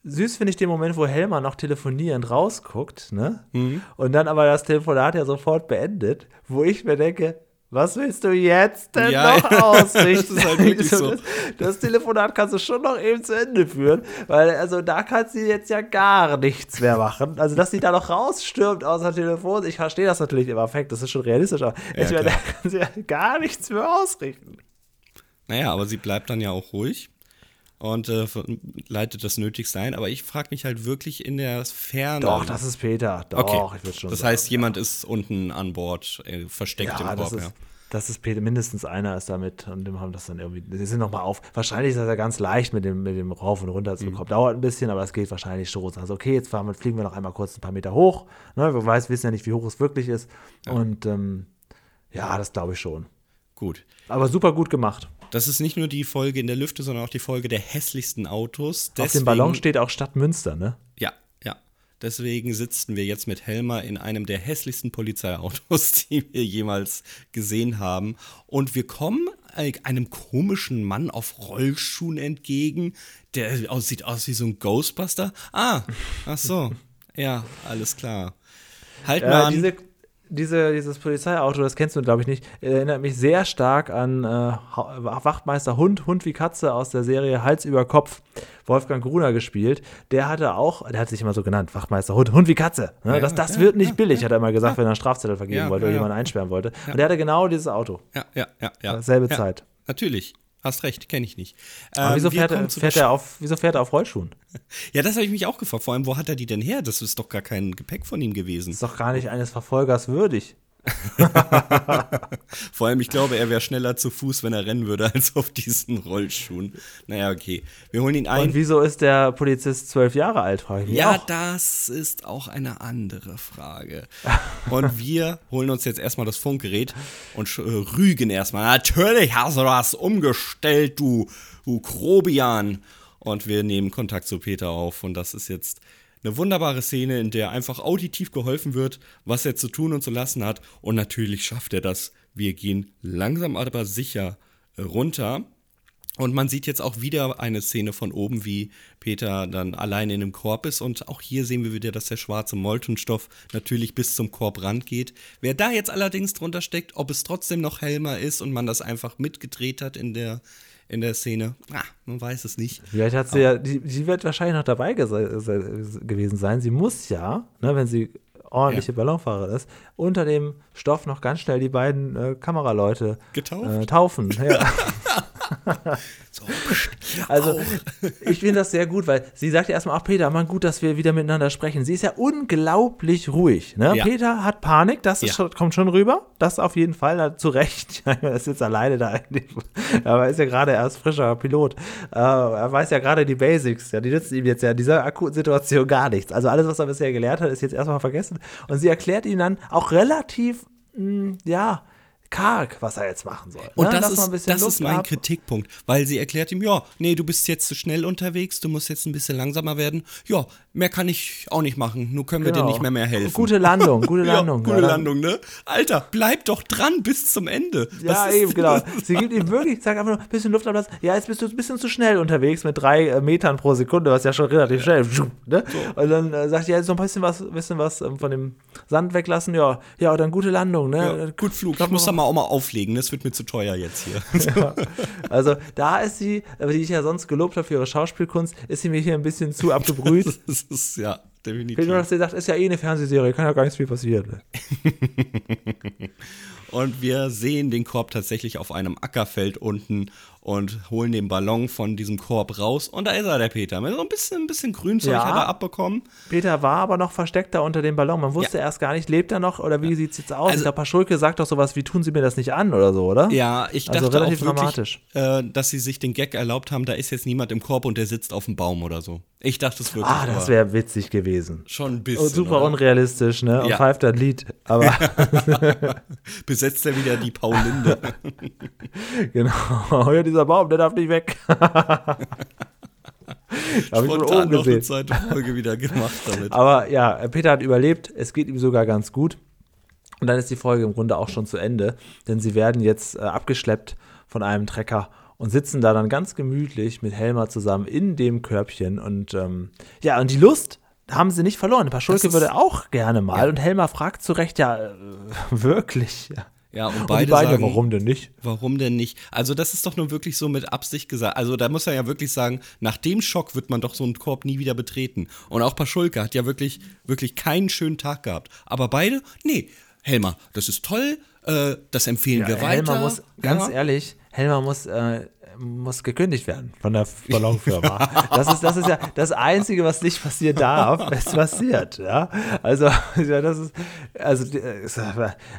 süß finde ich den Moment, wo Helmer noch telefonierend rausguckt, ne? Mhm. Und dann aber das Telefonat ja sofort beendet, wo ich mir denke, was willst du jetzt denn Ja, noch ja, ausrichten? das halt so. Das, das Telefonat kannst du schon noch eben zu Ende führen, weil also da kannst du jetzt ja gar nichts mehr machen. Also, dass sie da noch rausstürmt aus der Telefon, ich verstehe das natürlich im Affekt, das ist schon realistisch, aber Ja, ich meine, da kannst du ja gar nichts mehr ausrichten. naja, aber sie bleibt dann ja auch ruhig und äh, leitet das Nötigste ein. Aber ich frage mich halt wirklich in der Ferne. Doch, das ist Peter. Doch, Okay, ich würde schon das sagen. heißt, jemand ist unten an Bord, äh, versteckt ja, im das Korb. ist, ja. das ist Peter, mindestens einer ist damit und dem haben das dann irgendwie, die sind nochmal auf. Wahrscheinlich ist das ja ganz leicht mit dem, mit dem Rauf und Runter zu Mhm. bekommen. Dauert ein bisschen, aber es geht wahrscheinlich schon. Also, okay, jetzt fahren wir, fliegen wir noch einmal kurz ein paar Meter hoch. Ne, wir weiß, wissen ja nicht, wie hoch es wirklich ist. Und ähm, ja, das glaube ich schon. Gut. Aber super gut gemacht. Das ist nicht nur die Folge in der Lüfte, sondern auch die Folge der hässlichsten Autos. Auf dem Ballon steht auch Stadt Münster, ne? Ja, ja. Deswegen sitzen wir jetzt mit Helmer in einem der hässlichsten Polizeiautos, die wir jemals gesehen haben. Und wir kommen äh, einem komischen Mann auf Rollschuhen entgegen, der sieht aus wie so ein Ghostbuster. Ah, ach so. ja, alles klar. Halt mal Ja, an. Diese, diese, dieses Polizeiauto, das kennst du, glaube ich, nicht, erinnert mich sehr stark an äh, Wachtmeister Hund, Hund wie Katze aus der Serie Hals über Kopf, Wolfgang Gruner gespielt. Der hatte auch, der hat sich immer so genannt, Wachtmeister Hund, Hund wie Katze. Ne? Ja, das das ja, wird nicht billig, hat er immer gesagt, wenn er einen Strafzettel vergeben Ja, wollte ja, oder ja. jemanden einsperren wollte. Und der hatte genau dieses Auto. ja, ja, ja, ja. Selbe ja, Zeit. Natürlich. Hast recht, kenne ich nicht. Aber Ähm, wieso, fährt er, fährt er auf, wieso fährt er auf Rollschuhen? Ja, das habe ich mich auch gefragt. Vor allem, wo hat er die denn her? Das ist doch gar kein Gepäck von ihm gewesen. Ist doch gar nicht eines Verfolgers würdig. Vor allem, ich glaube, er wäre schneller zu Fuß, wenn er rennen würde, als auf diesen Rollschuhen. Naja, okay. Wir holen ihn Und ein. wieso ist der Polizist zwölf Jahre alt, frage ich Ja, auch. das ist auch eine andere Frage. Und wir holen uns jetzt erstmal das Funkgerät und äh, rügen erstmal. Natürlich hast du das umgestellt, du, du Grobian. Und wir nehmen Kontakt zu Peter auf. Und das ist jetzt eine wunderbare Szene, in der einfach auditiv geholfen wird, was er zu tun und zu lassen hat. Und natürlich schafft er das. Wir gehen langsam aber sicher runter. Und man sieht jetzt auch wieder eine Szene von oben, wie Peter dann alleine in einem Korb ist. Und auch hier sehen wir wieder, dass der schwarze Moltenstoff natürlich bis zum Korbrand geht. Wer da jetzt allerdings drunter steckt, ob es trotzdem noch Helmer ist und man das einfach mitgedreht hat in der, in der Szene, ah, man weiß es nicht. Vielleicht hat sie ja, die, sie wird wahrscheinlich noch dabei gewesen sein. Sie muss ja, ne, wenn sie ordentliche Ja. Ballonfahrerin ist, unter dem Stoff noch ganz schnell die beiden äh, Kameraleute Getauft? äh, taufen. Ja. So, Also, ich finde das sehr gut, weil sie sagt ja erstmal, ach Peter, man gut, dass wir wieder miteinander sprechen. Sie ist ja unglaublich ruhig. Ne? Ja. Peter hat Panik, das Ja. schon, kommt schon rüber. Das auf jeden Fall, da, zu Recht. er ist jetzt alleine da. Aber er ist ja gerade erst frischer Pilot. Äh, er weiß ja gerade die Basics. Ja, die nützen ihm jetzt ja in dieser akuten Situation gar nichts. Also alles, was er bisher gelernt hat, ist jetzt erstmal vergessen. Und sie erklärt ihm dann auch relativ, mh, ja, karg, was er jetzt machen soll. Und ne? das, Lass ist, bisschen das ist mein ab. Kritikpunkt, weil sie erklärt ihm, ja, nee, du bist jetzt zu schnell unterwegs, du musst jetzt ein bisschen langsamer werden. Ja, mehr kann ich auch nicht machen, nur können wir dir Genau. nicht mehr mehr helfen. Gute Landung, gute Landung. gute Ja, dann- Landung, ne? Alter, bleib doch dran bis zum Ende. Ja, eben, genau. Sie gibt ihm wirklich, sag einfach nur, ein bisschen Luft ablassen. Ja, jetzt bist du ein bisschen zu schnell unterwegs mit drei äh, Metern pro Sekunde, was ja schon relativ schnell. Ne? Und dann äh, sagt sie, ja, jetzt noch ein bisschen was, bisschen was ähm, von dem Sand weglassen. Ja, ja, dann gute Landung. Ne? Ja, gut Flug. Ich muss da mal auch mal auflegen, das wird mir zu teuer jetzt hier. Also da ist sie, aber die ich ja sonst gelobt habe für ihre Schauspielkunst, ist sie mir hier ein bisschen zu abgebrüht. das ist, ja, definitiv. Fehlt nur, dass sie sagt, ist ja eh eine Fernsehserie, kann ja gar nicht viel passieren. Und wir sehen den Korb tatsächlich auf einem Ackerfeld unten und holen den Ballon von diesem Korb raus. Und da ist er, der Peter. Mit so ein bisschen, ein bisschen Grünzeug Ja. hat er abbekommen. Peter war aber noch versteckt da unter dem Ballon. Man wusste erst gar nicht, lebt er noch oder wie sieht's jetzt aus? Also- ich glaube, Paschulke sagt doch sowas wie, tun Sie mir das nicht an oder so, oder? Ja, ich Also dachte relativ auch wirklich, äh, dass sie sich den Gag erlaubt haben, da ist jetzt niemand im Korb und der sitzt auf dem Baum oder so. Ich dachte es wirklich. Ah, das wäre witzig gewesen. schon ein bisschen. Und super oder? unrealistisch, ne? Und Ja. pfeift ein Lied. Aber Besetzt er wieder die Paulinde. genau, ja, dieser Baum, der darf nicht weg. Habe ich Spontan oben noch eine gesehen. zweite Folge wieder gemacht damit. Aber ja, Peter hat überlebt. Es geht ihm sogar ganz gut. Und dann ist die Folge im Grunde auch schon zu Ende. Denn sie werden jetzt äh, abgeschleppt von einem Trecker und sitzen da dann ganz gemütlich mit Helmer zusammen in dem Körbchen. Und ähm, ja, und die Lust haben sie nicht verloren. Paschulke würde auch gerne mal. Und Helmer fragt zu Recht, ja, äh, wirklich. Ja. Ja, und Und die beide sagen, warum denn nicht? Warum denn nicht? Also, das ist doch nur wirklich so mit Absicht gesagt. Also, da muss er ja wirklich sagen, nach dem Schock wird man doch so einen Korb nie wieder betreten. Und auch Paschulke hat ja wirklich, wirklich keinen schönen Tag gehabt. Aber beide, nee, Helmer, das ist toll, äh, das empfehlen wir weiter. Helmer muss, ganz ja. ehrlich, Helmer muss, äh, muss gekündigt werden von der Ballonfirma. das, ist, das ist ja das Einzige, was nicht passieren darf, es passiert. Ja? Also, ja, das ist, also äh,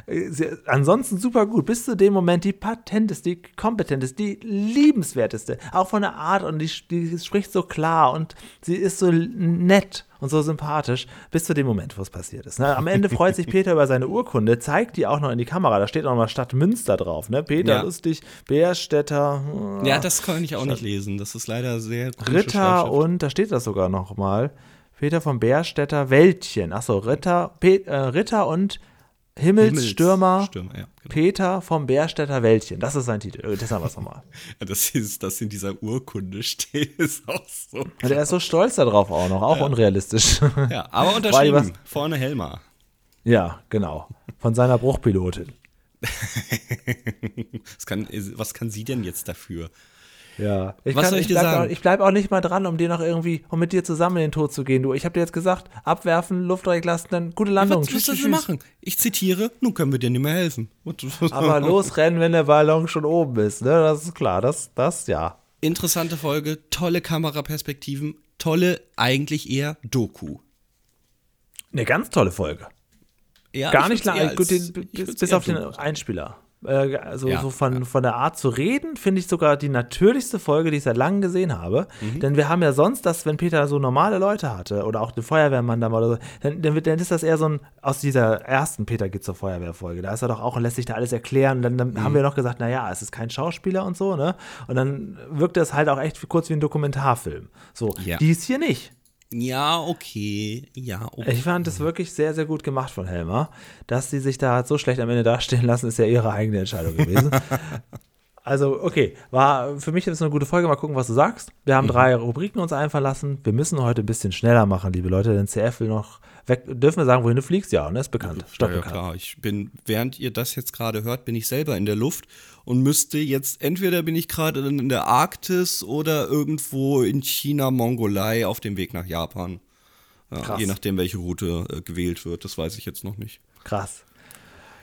ist, ansonsten super gut. Bis zu dem Moment die patenteste, die kompetenteste, die liebenswerteste. Auch von der Art und die, die spricht so klar und sie ist so nett und so sympathisch, bis zu dem Moment, wo es passiert ist. Ne? Am Ende freut sich Peter über seine Urkunde, zeigt die auch noch in die Kamera. Da steht auch noch mal Stadt Münster drauf. Ne? Peter Ja. Lustig, Bärstädter, äh, Ja, das kann ich auch nicht lesen. Das ist leider sehr Ritter und, da steht das sogar noch mal, Peter von Bärstädter Wäldchen. Achso, Ritter, Pe äh, Ritter und Himmelsstürmer Stürmer, ja, genau. Peter vom Bärstädter Wäldchen. Das ist sein Titel. Äh, Das haben wir es nochmal. Ja, Das ist, das in dieser Urkunde steht, ist auch so. Und er ist so stolz darauf auch noch, auch unrealistisch. Ja, aber unterschrieben. was- Vorne Helmer. ja, genau. Von seiner Bruchpilotin. Was kann, was kann sie denn jetzt dafür? Ja. Ich, Was kann, soll ich ich dir sagen? Auch, ich bleib auch nicht mal dran, um dir noch irgendwie, um mit dir zusammen in den Tod zu gehen. Du, ich habe dir jetzt gesagt, abwerfen, Luft reinlassen, dann gute Landung. Was, was soll sie machen? Ich zitiere, nun können wir dir nicht mehr helfen. Aber losrennen, wenn der Ballon schon oben ist, ne? Das ist klar. Das, das, ja. Interessante Folge, tolle Kameraperspektiven, tolle, eigentlich eher Doku. Eine ganz tolle Folge. Ja, Gar ich nicht würd's eher lang, gut, als- den, ich bis, auf den. Einspieler. Äh, also Ja, so von, von der Art zu reden, finde ich sogar die natürlichste Folge, die ich seit langem gesehen habe. Mhm. Denn wir haben ja sonst das, wenn Peter so normale Leute hatte oder auch den Feuerwehrmann da mal oder so, dann, dann, wird, dann ist das eher so ein, aus dieser ersten Peter geht zur Feuerwehrfolge. Da ist er doch auch und lässt sich da alles erklären. Dann, dann Mhm. haben wir noch gesagt, naja, es ist kein Schauspieler und so, ne? Und dann wirkt es halt auch echt kurz wie ein Dokumentarfilm. So, Ja. dies hier nicht. Ja, okay. Ja, okay. Ich fand es wirklich sehr, sehr gut gemacht von Helmer. Dass sie sich da so schlecht am Ende dastehen lassen, ist ja ihre eigene Entscheidung gewesen. also, okay, war für mich jetzt eine gute Folge. Mal gucken, was du sagst. Wir Mhm. haben drei Rubriken uns einfallen lassen. Wir müssen heute ein bisschen schneller machen, liebe Leute, denn CF will noch weg. Dürfen wir sagen, wohin du fliegst? Ja, ne? Ist bekannt. Ja, ja, klar. Ich bin, während ihr das jetzt gerade hört, bin ich selber in der Luft und müsste jetzt, entweder bin ich gerade in der Arktis oder irgendwo in China, Mongolei auf dem Weg nach Japan. Ja, Krass. je nachdem, welche Route äh, gewählt wird, das weiß ich jetzt noch nicht. Krass.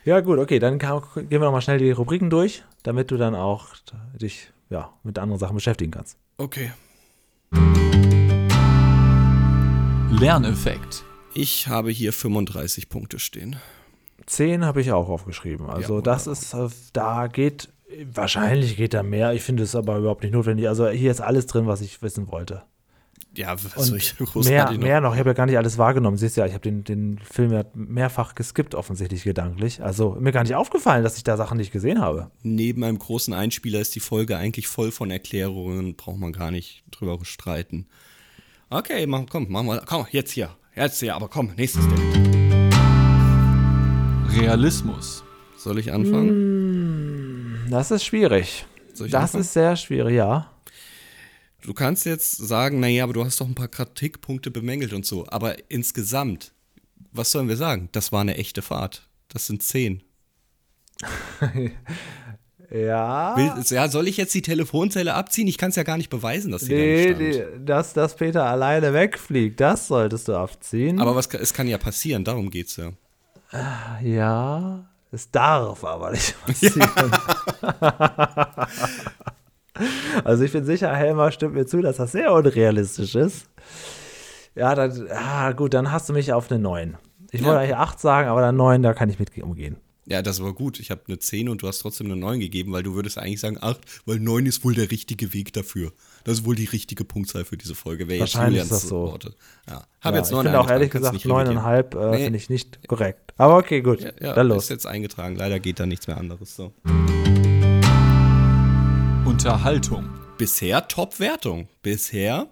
Ja, gut, okay, dann kann, gehen wir noch mal schnell die Rubriken durch, damit du dann auch dich ja, mit anderen Sachen beschäftigen kannst. Okay. Lerneffekt. Ich habe hier 35 Punkte stehen. 10 habe ich auch aufgeschrieben. Also Ja, das ist, äh, da geht, wahrscheinlich geht da mehr. Ich finde es aber überhaupt nicht notwendig. Also hier ist alles drin, was ich wissen wollte. Ja, was soll ich mehr, noch? mehr noch. Ich habe ja gar nicht alles wahrgenommen. Siehst ja, ich habe den, den Film ja mehrfach geskippt, offensichtlich gedanklich. Also mir gar nicht aufgefallen, dass ich da Sachen nicht gesehen habe. Neben einem großen Einspieler ist die Folge eigentlich voll von Erklärungen, braucht man gar nicht drüber streiten. Okay, mach, komm, mach mal, komm, jetzt hier. Jetzt hier, aber komm, nächstes Ding. Hm. Soll Realismus. ich anfangen? Das ist schwierig. Soll ich Das anfangen? ist sehr schwierig, ja. Du kannst jetzt sagen, naja, aber du hast doch ein paar Kritikpunkte bemängelt und so. Aber insgesamt, was sollen wir sagen? Das war eine echte Fahrt. Das sind zehn. Ja. Will, ja, soll ich jetzt die Telefonzelle abziehen? Ich kann es ja gar nicht beweisen, dass sie Nee, da nicht stand. nee, dass, dass Peter alleine wegfliegt, das solltest du abziehen. Aber was, es kann ja passieren, darum geht's ja. ja, es darf aber nicht passieren. also ich bin sicher, Helmer stimmt mir zu, dass das sehr unrealistisch ist. Ja, dann, ah, gut, dann hast du mich auf eine 9. Ich Ja. wollte eigentlich 8 sagen, aber dann 9, da kann ich mit umgehen. Ja, das war gut. Ich habe eine 10 und du hast trotzdem eine 9 gegeben, weil du würdest eigentlich sagen 8, weil 9 ist wohl der richtige Weg dafür. Das ist wohl die richtige Punktzahl für diese Folge. Wäre jetzt Wahrscheinlich Julians ist das so. Worte. Ja. Hab ja, jetzt ich 9 finde auch ehrlich gesagt, kannst nicht revidieren. 9,5 äh, Nee. finde ich nicht korrekt. Aber okay, gut, Ja, ja dann ist los. jetzt eingetragen. Leider geht da nichts mehr anderes so. Unterhaltung. Bisher Top-Wertung. Bisher,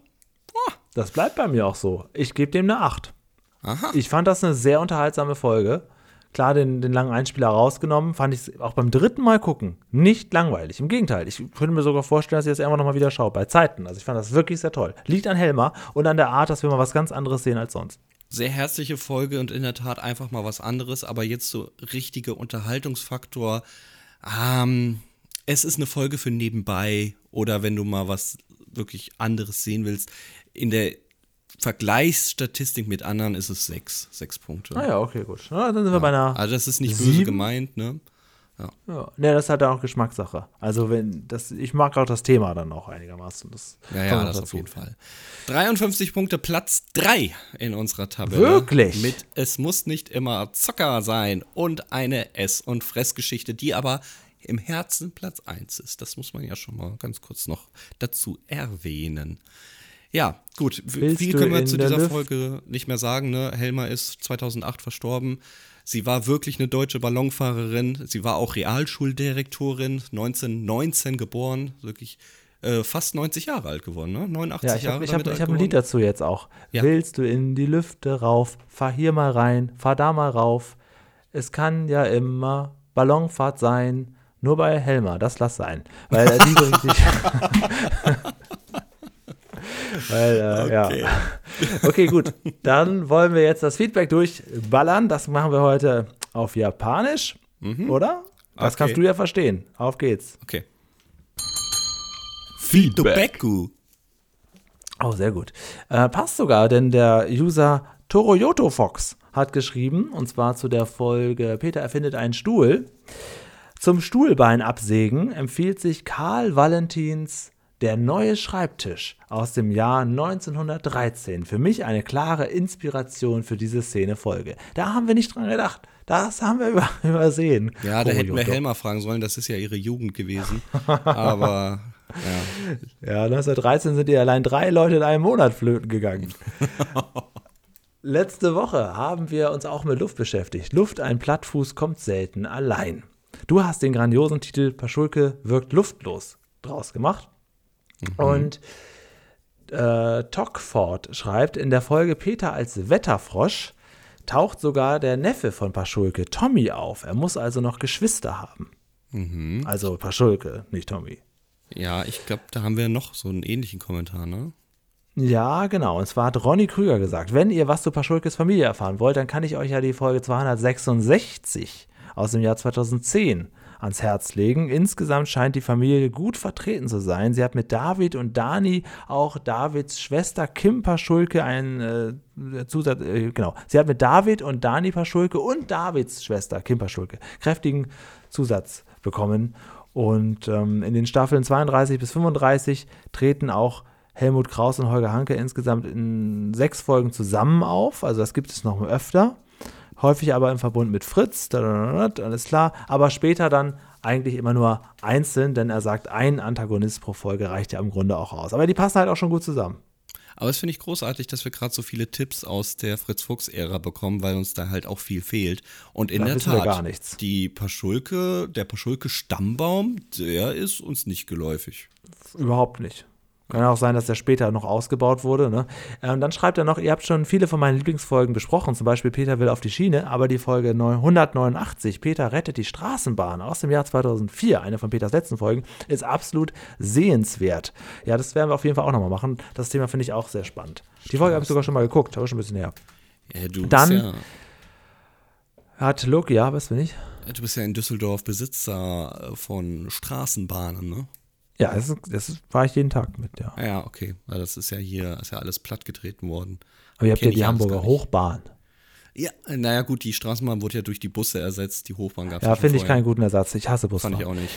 Das bleibt bei mir auch so. Ich gebe dem eine 8. aha. Ich fand das eine sehr unterhaltsame Folge. Klar, den, den langen Einspieler rausgenommen, fand ich es auch beim dritten Mal gucken nicht langweilig. Im Gegenteil, ich könnte mir sogar vorstellen, dass ich das irgendwann nochmal wieder schaue. Bei Zeiten. Also ich fand das wirklich sehr toll. Liegt an Helmer und an der Art, dass wir mal was ganz anderes sehen als sonst. Sehr herzliche Folge und in der Tat einfach mal was anderes, aber jetzt so richtiger Unterhaltungsfaktor. Ähm, es ist eine Folge für nebenbei oder wenn du mal was wirklich anderes sehen willst. In der Vergleichsstatistik mit anderen ist es sechs, sechs Punkte. Ah ja, okay, gut. Na, dann sind wir bei einer. Also das ist nicht böse Sieben? gemeint, ne? Ja, ne, das ist halt auch Geschmackssache. Also wenn das, ich mag auch das Thema dann auch einigermaßen. Das Ja, ja, das dazu. auf jeden Fall. 53 Punkte, Platz 3 in unserer Tabelle. Wirklich? Mit Es muss nicht immer Zocker sein und eine Ess- und Fressgeschichte, die aber im Herzen Platz 1 ist. Das muss man ja schon mal ganz kurz noch dazu erwähnen. Ja, gut. Willst Viel können wir zu dieser Luft- Folge nicht mehr sagen. Ne? Helma ist 2008 verstorben. Sie war wirklich eine deutsche Ballonfahrerin. Sie war auch Realschuldirektorin, 1919 geboren, wirklich äh, fast 90 Jahre alt geworden, ne? 89 Ja, ich Jahre habe ich hab, damit ich hab alt ein Lied dazu jetzt auch. Ja. Willst du in die Lüfte rauf, fahr hier mal rein, fahr da mal rauf. Es kann ja immer Ballonfahrt sein, nur bei Helmer, das lass sein. Weil die bringt dich. Weil, äh, Okay. ja. Okay, gut. Dann wollen wir jetzt das Feedback durchballern. Das machen wir heute auf Japanisch, oder? Das Okay. kannst du ja verstehen. Auf geht's. Okay. Feedback. Oh, sehr gut. Äh, passt sogar, denn der User Toroyoto Fox hat geschrieben, und zwar zu der Folge Peter erfindet einen Stuhl. Zum Stuhlbein absägen empfiehlt sich Karl Valentins Der neue Schreibtisch aus dem Jahr 1913. Für mich eine klare Inspiration für diese Szene-Folge. Da haben wir nicht dran gedacht. Das haben wir über übersehen. Ja, da hätten wir. Helma fragen sollen, das ist ja ihre Jugend gewesen. Aber ja. Ja, 1913 sind die allein drei Leute in einem Monat flöten gegangen. Letzte Woche haben wir uns auch mit Luft beschäftigt. Luft, ein Plattfuß kommt selten allein. Du hast den grandiosen Titel Paschulke wirkt luftlos draus gemacht. Und äh, Tockford schreibt, in der Folge Peter als Wetterfrosch taucht sogar der Neffe von Paschulke, Tommy, auf. Er muss also noch Geschwister haben. Also Paschulke, nicht Tommy. ja, ich glaube, da haben wir noch so einen ähnlichen Kommentar, ne? Ja, genau. Und zwar hat Ronny Krüger gesagt, wenn ihr was zu Paschulkes Familie erfahren wollt, dann kann ich euch ja die Folge 266 aus dem Jahr 2010 ans Herz legen. Insgesamt scheint die Familie gut vertreten zu sein. Sie hat mit David und Dani auch Davids Schwester Kim Paschulke einen äh, Zusatz, äh, genau. Sie hat mit David und Dani Paschulke und Davids Schwester Kim Paschulke kräftigen Zusatz bekommen. Und ähm, in den Staffeln 32 bis 35 treten auch Helmut Kraus und Holger Hanke insgesamt in sechs Folgen zusammen auf. Also das gibt es noch öfter. Häufig aber im Verbund mit Fritz, alles klar. Aber später dann eigentlich immer nur einzeln, denn er sagt, ein Antagonist pro Folge reicht ja im Grunde auch aus. Aber die passen halt auch schon gut zusammen. Aber es finde ich großartig, dass wir gerade so viele Tipps aus der Fritz-Fuchs-Ära bekommen, weil uns da halt auch viel fehlt. Und in Da der Tat, gar nichts. die Paschulke, der Paschulke-Stammbaum, der ist uns nicht geläufig. Überhaupt nicht. Kann auch sein, dass der später noch ausgebaut wurde. Ne? Und dann schreibt er noch, ihr habt schon viele von meinen Lieblingsfolgen besprochen, zum Beispiel Peter will auf die Schiene, aber die Folge 189, Peter rettet die Straßenbahn aus dem Jahr 2004, eine von Peters letzten Folgen, ist absolut sehenswert. Ja, das werden wir auf jeden Fall auch nochmal machen. Das Thema finde ich auch sehr spannend. Die Folge habe ich sogar schon mal geguckt, aber schon ein bisschen her. Ja, du, Dann- ja, Hat Luke, ja, weißt du nicht? du bist ja in Düsseldorf Besitzer äh, von Straßenbahnen, ne? Ja, das, das war ich jeden Tag mit, ja. Ja, okay. Weil das ist ja hier, ist ja alles plattgetreten worden. Aber ihr habt ja die Hamburger. Hochbahn. Ja, naja, gut, die Straßenbahn wurde ja durch die Busse ersetzt, die Hochbahn gab es Ja, finde ich keinen guten Ersatz. Ich hasse Busfahren. Fand ich auch nicht.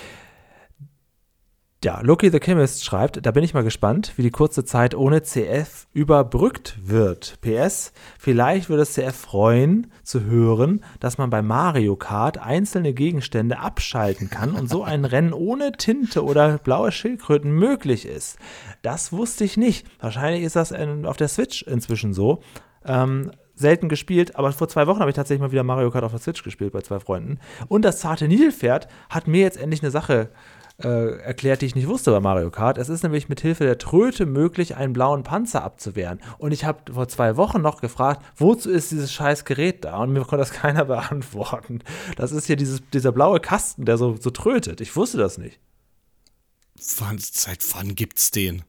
Ja, Loki the Chemist schreibt, da bin ich mal gespannt, wie die kurze Zeit ohne CF überbrückt wird. PS, vielleicht würde es CF freuen zu hören, dass man bei Mario Kart einzelne Gegenstände abschalten kann und so ein Rennen ohne Tinte oder blaue Schildkröten möglich ist. Das wusste ich nicht. Wahrscheinlich ist das auf der Switch inzwischen so. Ähm, selten gespielt, aber vor zwei Wochen habe ich tatsächlich mal wieder Mario Kart auf der Switch gespielt bei zwei Freunden. Und das zarte Nilpferd hat mir jetzt endlich eine Sache äh, erklärt, die ich nicht wusste bei Mario Kart. Es ist nämlich mit Hilfe der Tröte möglich, einen blauen Panzer abzuwehren. Und ich habe vor zwei Wochen noch gefragt, wozu ist dieses scheiß Gerät da? Und mir konnte das keiner beantworten. Das ist hier dieses, dieser blaue Kasten, der so, so trötet. Ich wusste das nicht. Wann, seit wann gibt's den?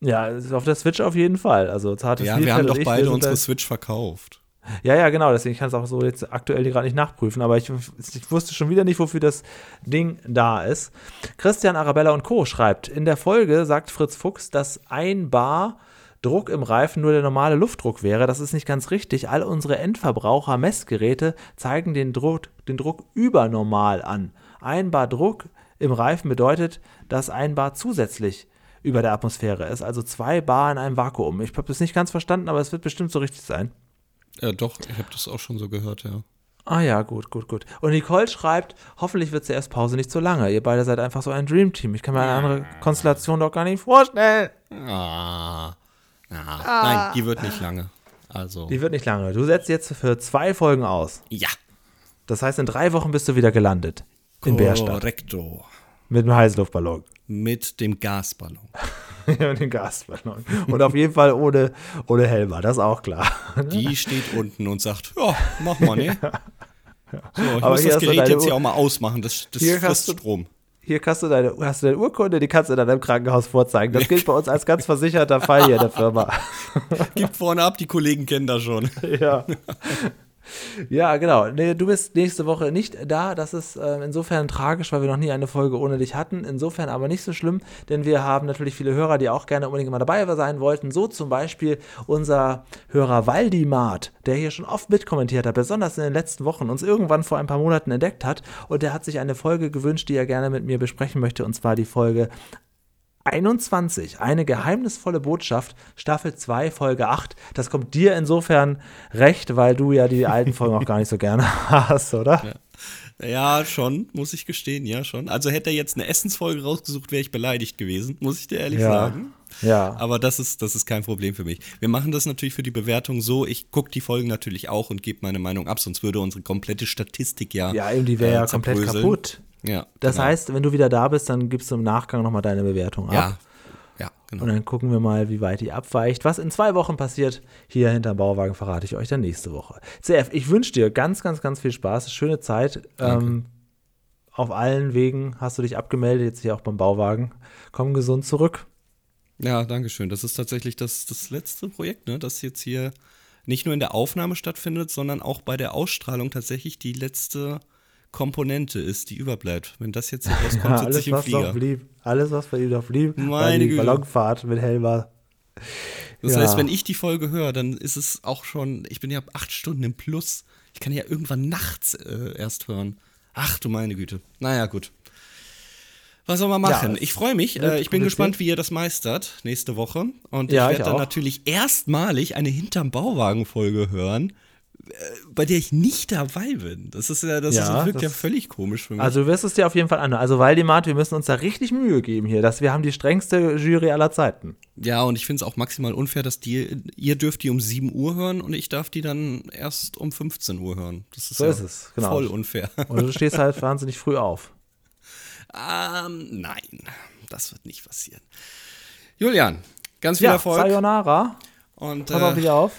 Ja, auf der Switch auf jeden Fall. Also Ja, wir haben doch beide unsere Switch verkauft. Ja, ja, genau. Deswegen kann ich es auch so jetzt aktuell gerade nicht nachprüfen. Aber ich, ich wusste schon wieder nicht, wofür das Ding da ist. Christian Arabella und Co. schreibt: In der Folge sagt Fritz Fuchs, dass ein Bar Druck im Reifen nur der normale Luftdruck wäre. Das ist nicht ganz richtig. All unsere Endverbraucher-Messgeräte zeigen den Druck, den Druck übernormal an. Ein Bar Druck im Reifen bedeutet, dass ein Bar zusätzlich über der Atmosphäre ist. Also zwei Bar in einem Vakuum. Ich habe das nicht ganz verstanden, aber es wird bestimmt so richtig sein. Ja, doch, ich habe das auch schon so gehört, ja. Ah ja, gut, gut, gut. Und Nicole schreibt, hoffentlich wird CS Pause nicht so lange. Ihr beide seid einfach so ein Dreamteam. Ich kann mir eine andere Konstellation doch gar nicht vorstellen. Ah. Ja. Nein, die wird nicht lange. Also, Die wird nicht lange. Du setzt jetzt für zwei Folgen aus. ja. Das heißt, in drei Wochen bist du wieder gelandet. In Bärstadt. Korrekto. Mit einem Heißluftballon. Mit dem Gasballon. Dem Gasballon. Und auf jeden Fall ohne, ohne Helmer, das ist auch klar. Die steht unten und sagt, ja, mach mal, ne? So, ich Aber muss das Gerät jetzt hier auch mal ausmachen. Das, das Hier frisst du- Strom. Hier hast du, deine, hast du deine Urkunde, die kannst du dann im Krankenhaus vorzeigen. Das gilt bei uns als ganz versicherter Fall hier in der Firma. Gib vorne ab, die Kollegen kennen das schon. Ja. Ja, genau. Nee, du bist nächste Woche nicht da. Das ist äh, insofern tragisch, weil wir noch nie eine Folge ohne dich hatten. Insofern aber nicht so schlimm, denn wir haben natürlich viele Hörer, die auch gerne unbedingt mal dabei sein wollten. So zum Beispiel unser Hörer Waldimart, der hier schon oft mitkommentiert hat, besonders in den letzten Wochen, uns irgendwann vor ein paar Monaten entdeckt hat. Und der hat sich eine Folge gewünscht, die er gerne mit mir besprechen möchte, und zwar die Folge 21, eine geheimnisvolle Botschaft, Staffel 2, Folge 8. Das kommt dir insofern recht, weil du ja die alten Folgen auch gar nicht so gerne hast, oder? Ja, schon, muss ich gestehen, ja, schon. Also hätte er jetzt eine Essensfolge rausgesucht, wäre ich beleidigt gewesen, muss ich dir ehrlich Ja. sagen. Ja. Aber das ist, das ist kein Problem für mich. Wir machen das natürlich für die Bewertung so. Ich gucke die Folgen natürlich auch und gebe meine Meinung ab, sonst würde unsere komplette Statistik ja. Ja, eben, die wäre äh, ja komplett kaputt. Ja. Das genau. heißt, wenn du wieder da bist, dann gibst du im Nachgang nochmal deine Bewertung ab. Ja. Ja, genau. Und dann gucken wir mal, wie weit die abweicht. Was in zwei Wochen passiert, hier hinterm Bauwagen, verrate ich euch dann nächste Woche. CF, ich wünsche dir ganz, ganz, ganz viel Spaß, schöne Zeit. Ähm, auf allen Wegen hast du dich abgemeldet, jetzt hier auch beim Bauwagen. Komm gesund zurück. Ja, danke schön. Das ist tatsächlich das, das letzte Projekt, ne, das jetzt hier nicht nur in der Aufnahme stattfindet, sondern auch bei der Ausstrahlung tatsächlich die letzte Komponente ist, die überbleibt. Wenn das jetzt rauskommt, Ja, sitze alles, ich im was noch Flieger. blieb. Alles, was bei ihm noch blieb, war Meine die Güte. Ballonfahrt mit Helmer. Das Ja. heißt, wenn ich die Folge höre, dann ist es auch schon, ich bin ja acht Stunden im Plus. Ich kann ja irgendwann nachts äh, erst hören. Ach du meine Güte. Naja, gut. Was soll man machen? Ja, ich freue mich. Äh, ich bin gespannt, wie ihr das meistert nächste Woche. Und Ja, ich werde dann natürlich erstmalig eine Hinterm Bauwagen-Folge hören, bei der ich nicht dabei bin. Das ist ja, das Ja, ist, wirkt ja das- völlig komisch für mich. Also du wirst es dir auf jeden Fall anhören. Also Waldemar, wir müssen uns da richtig Mühe geben hier. Dass wir haben die strengste Jury aller Zeiten. ja, und ich finde es auch maximal unfair, dass die, ihr dürft die um 7 Uhr hören und ich darf die dann erst um 15 Uhr hören. Das ist So ja ist es, genau. voll unfair. Und du stehst halt wahnsinnig früh auf. ähm, nein, das wird nicht passieren. Julian, ganz viel Ja, Erfolg. Sayonara. Und, Pass auf äh, dich auf.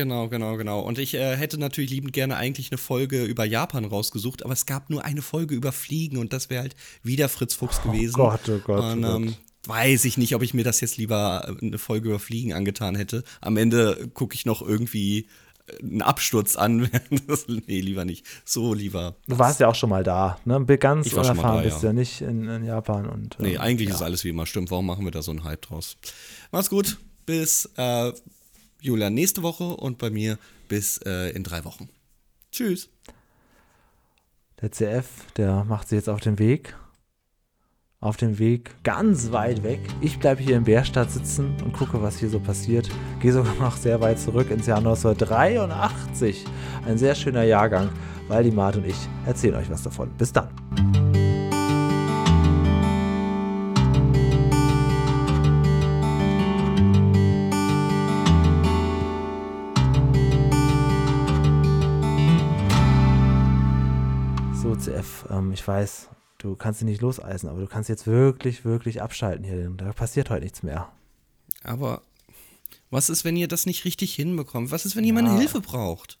Genau, genau, genau. Und ich äh, hätte natürlich liebend gerne eigentlich eine Folge über Japan rausgesucht, aber es gab nur eine Folge über Fliegen und das wäre halt wieder Fritz Fuchs gewesen. Gott, oh Gott, oh Und Gott. ähm, weiß ich nicht, ob ich mir das jetzt lieber äh, eine Folge über Fliegen angetan hätte. Am Ende gucke ich noch irgendwie äh, einen Absturz an. Das- nee, lieber nicht. So lieber. Du warst ja auch schon mal da. Ne? Ganz Ich war schon mal unerfahren da, bist ja. ja nicht in, in Japan. Und, Nee, ähm, eigentlich ja. ist alles wie immer. Stimmt, warum machen wir da so einen Hype draus? Mach's gut. Bis äh, Julian nächste Woche und bei mir bis äh, in drei Wochen. Tschüss. Der CF, der macht sich jetzt auf den Weg. Auf dem Weg ganz weit weg. Ich bleibe hier in Bärstadt sitzen und gucke, was hier so passiert. Gehe sogar noch sehr weit zurück ins Jahr 1983. Ein sehr schöner Jahrgang. Waldimar und ich erzählen euch was davon. Bis dann. Ähm, ich weiß, du kannst dich nicht loseisen, aber du kannst jetzt wirklich, wirklich abschalten hier. denn Da passiert heute nichts mehr. Aber was ist, wenn ihr das nicht richtig hinbekommt? Was ist, wenn Ja. Hilfe braucht?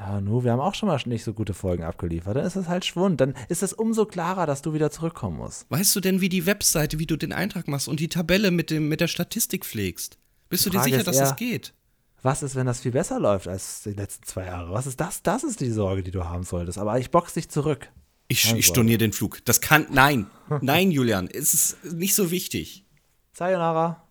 Ja, nu, wir haben auch schon mal nicht so gute Folgen abgeliefert. Dann ist es halt Schwund. Dann ist es umso klarer, dass du wieder zurückkommen musst. Weißt du denn, wie die Webseite, wie du den Eintrag machst und die Tabelle mit, dem, mit der Statistik pflegst? Bist du dir sicher, dass eher- das geht? Was ist, wenn das viel besser läuft als die letzten zwei Jahre? Was ist das? Das ist die Sorge, die du haben solltest. Aber ich box dich zurück. Ich, Keine ich storniere den Flug. Das kann. Nein. Nein, Julian. Es ist nicht so wichtig. Sayonara.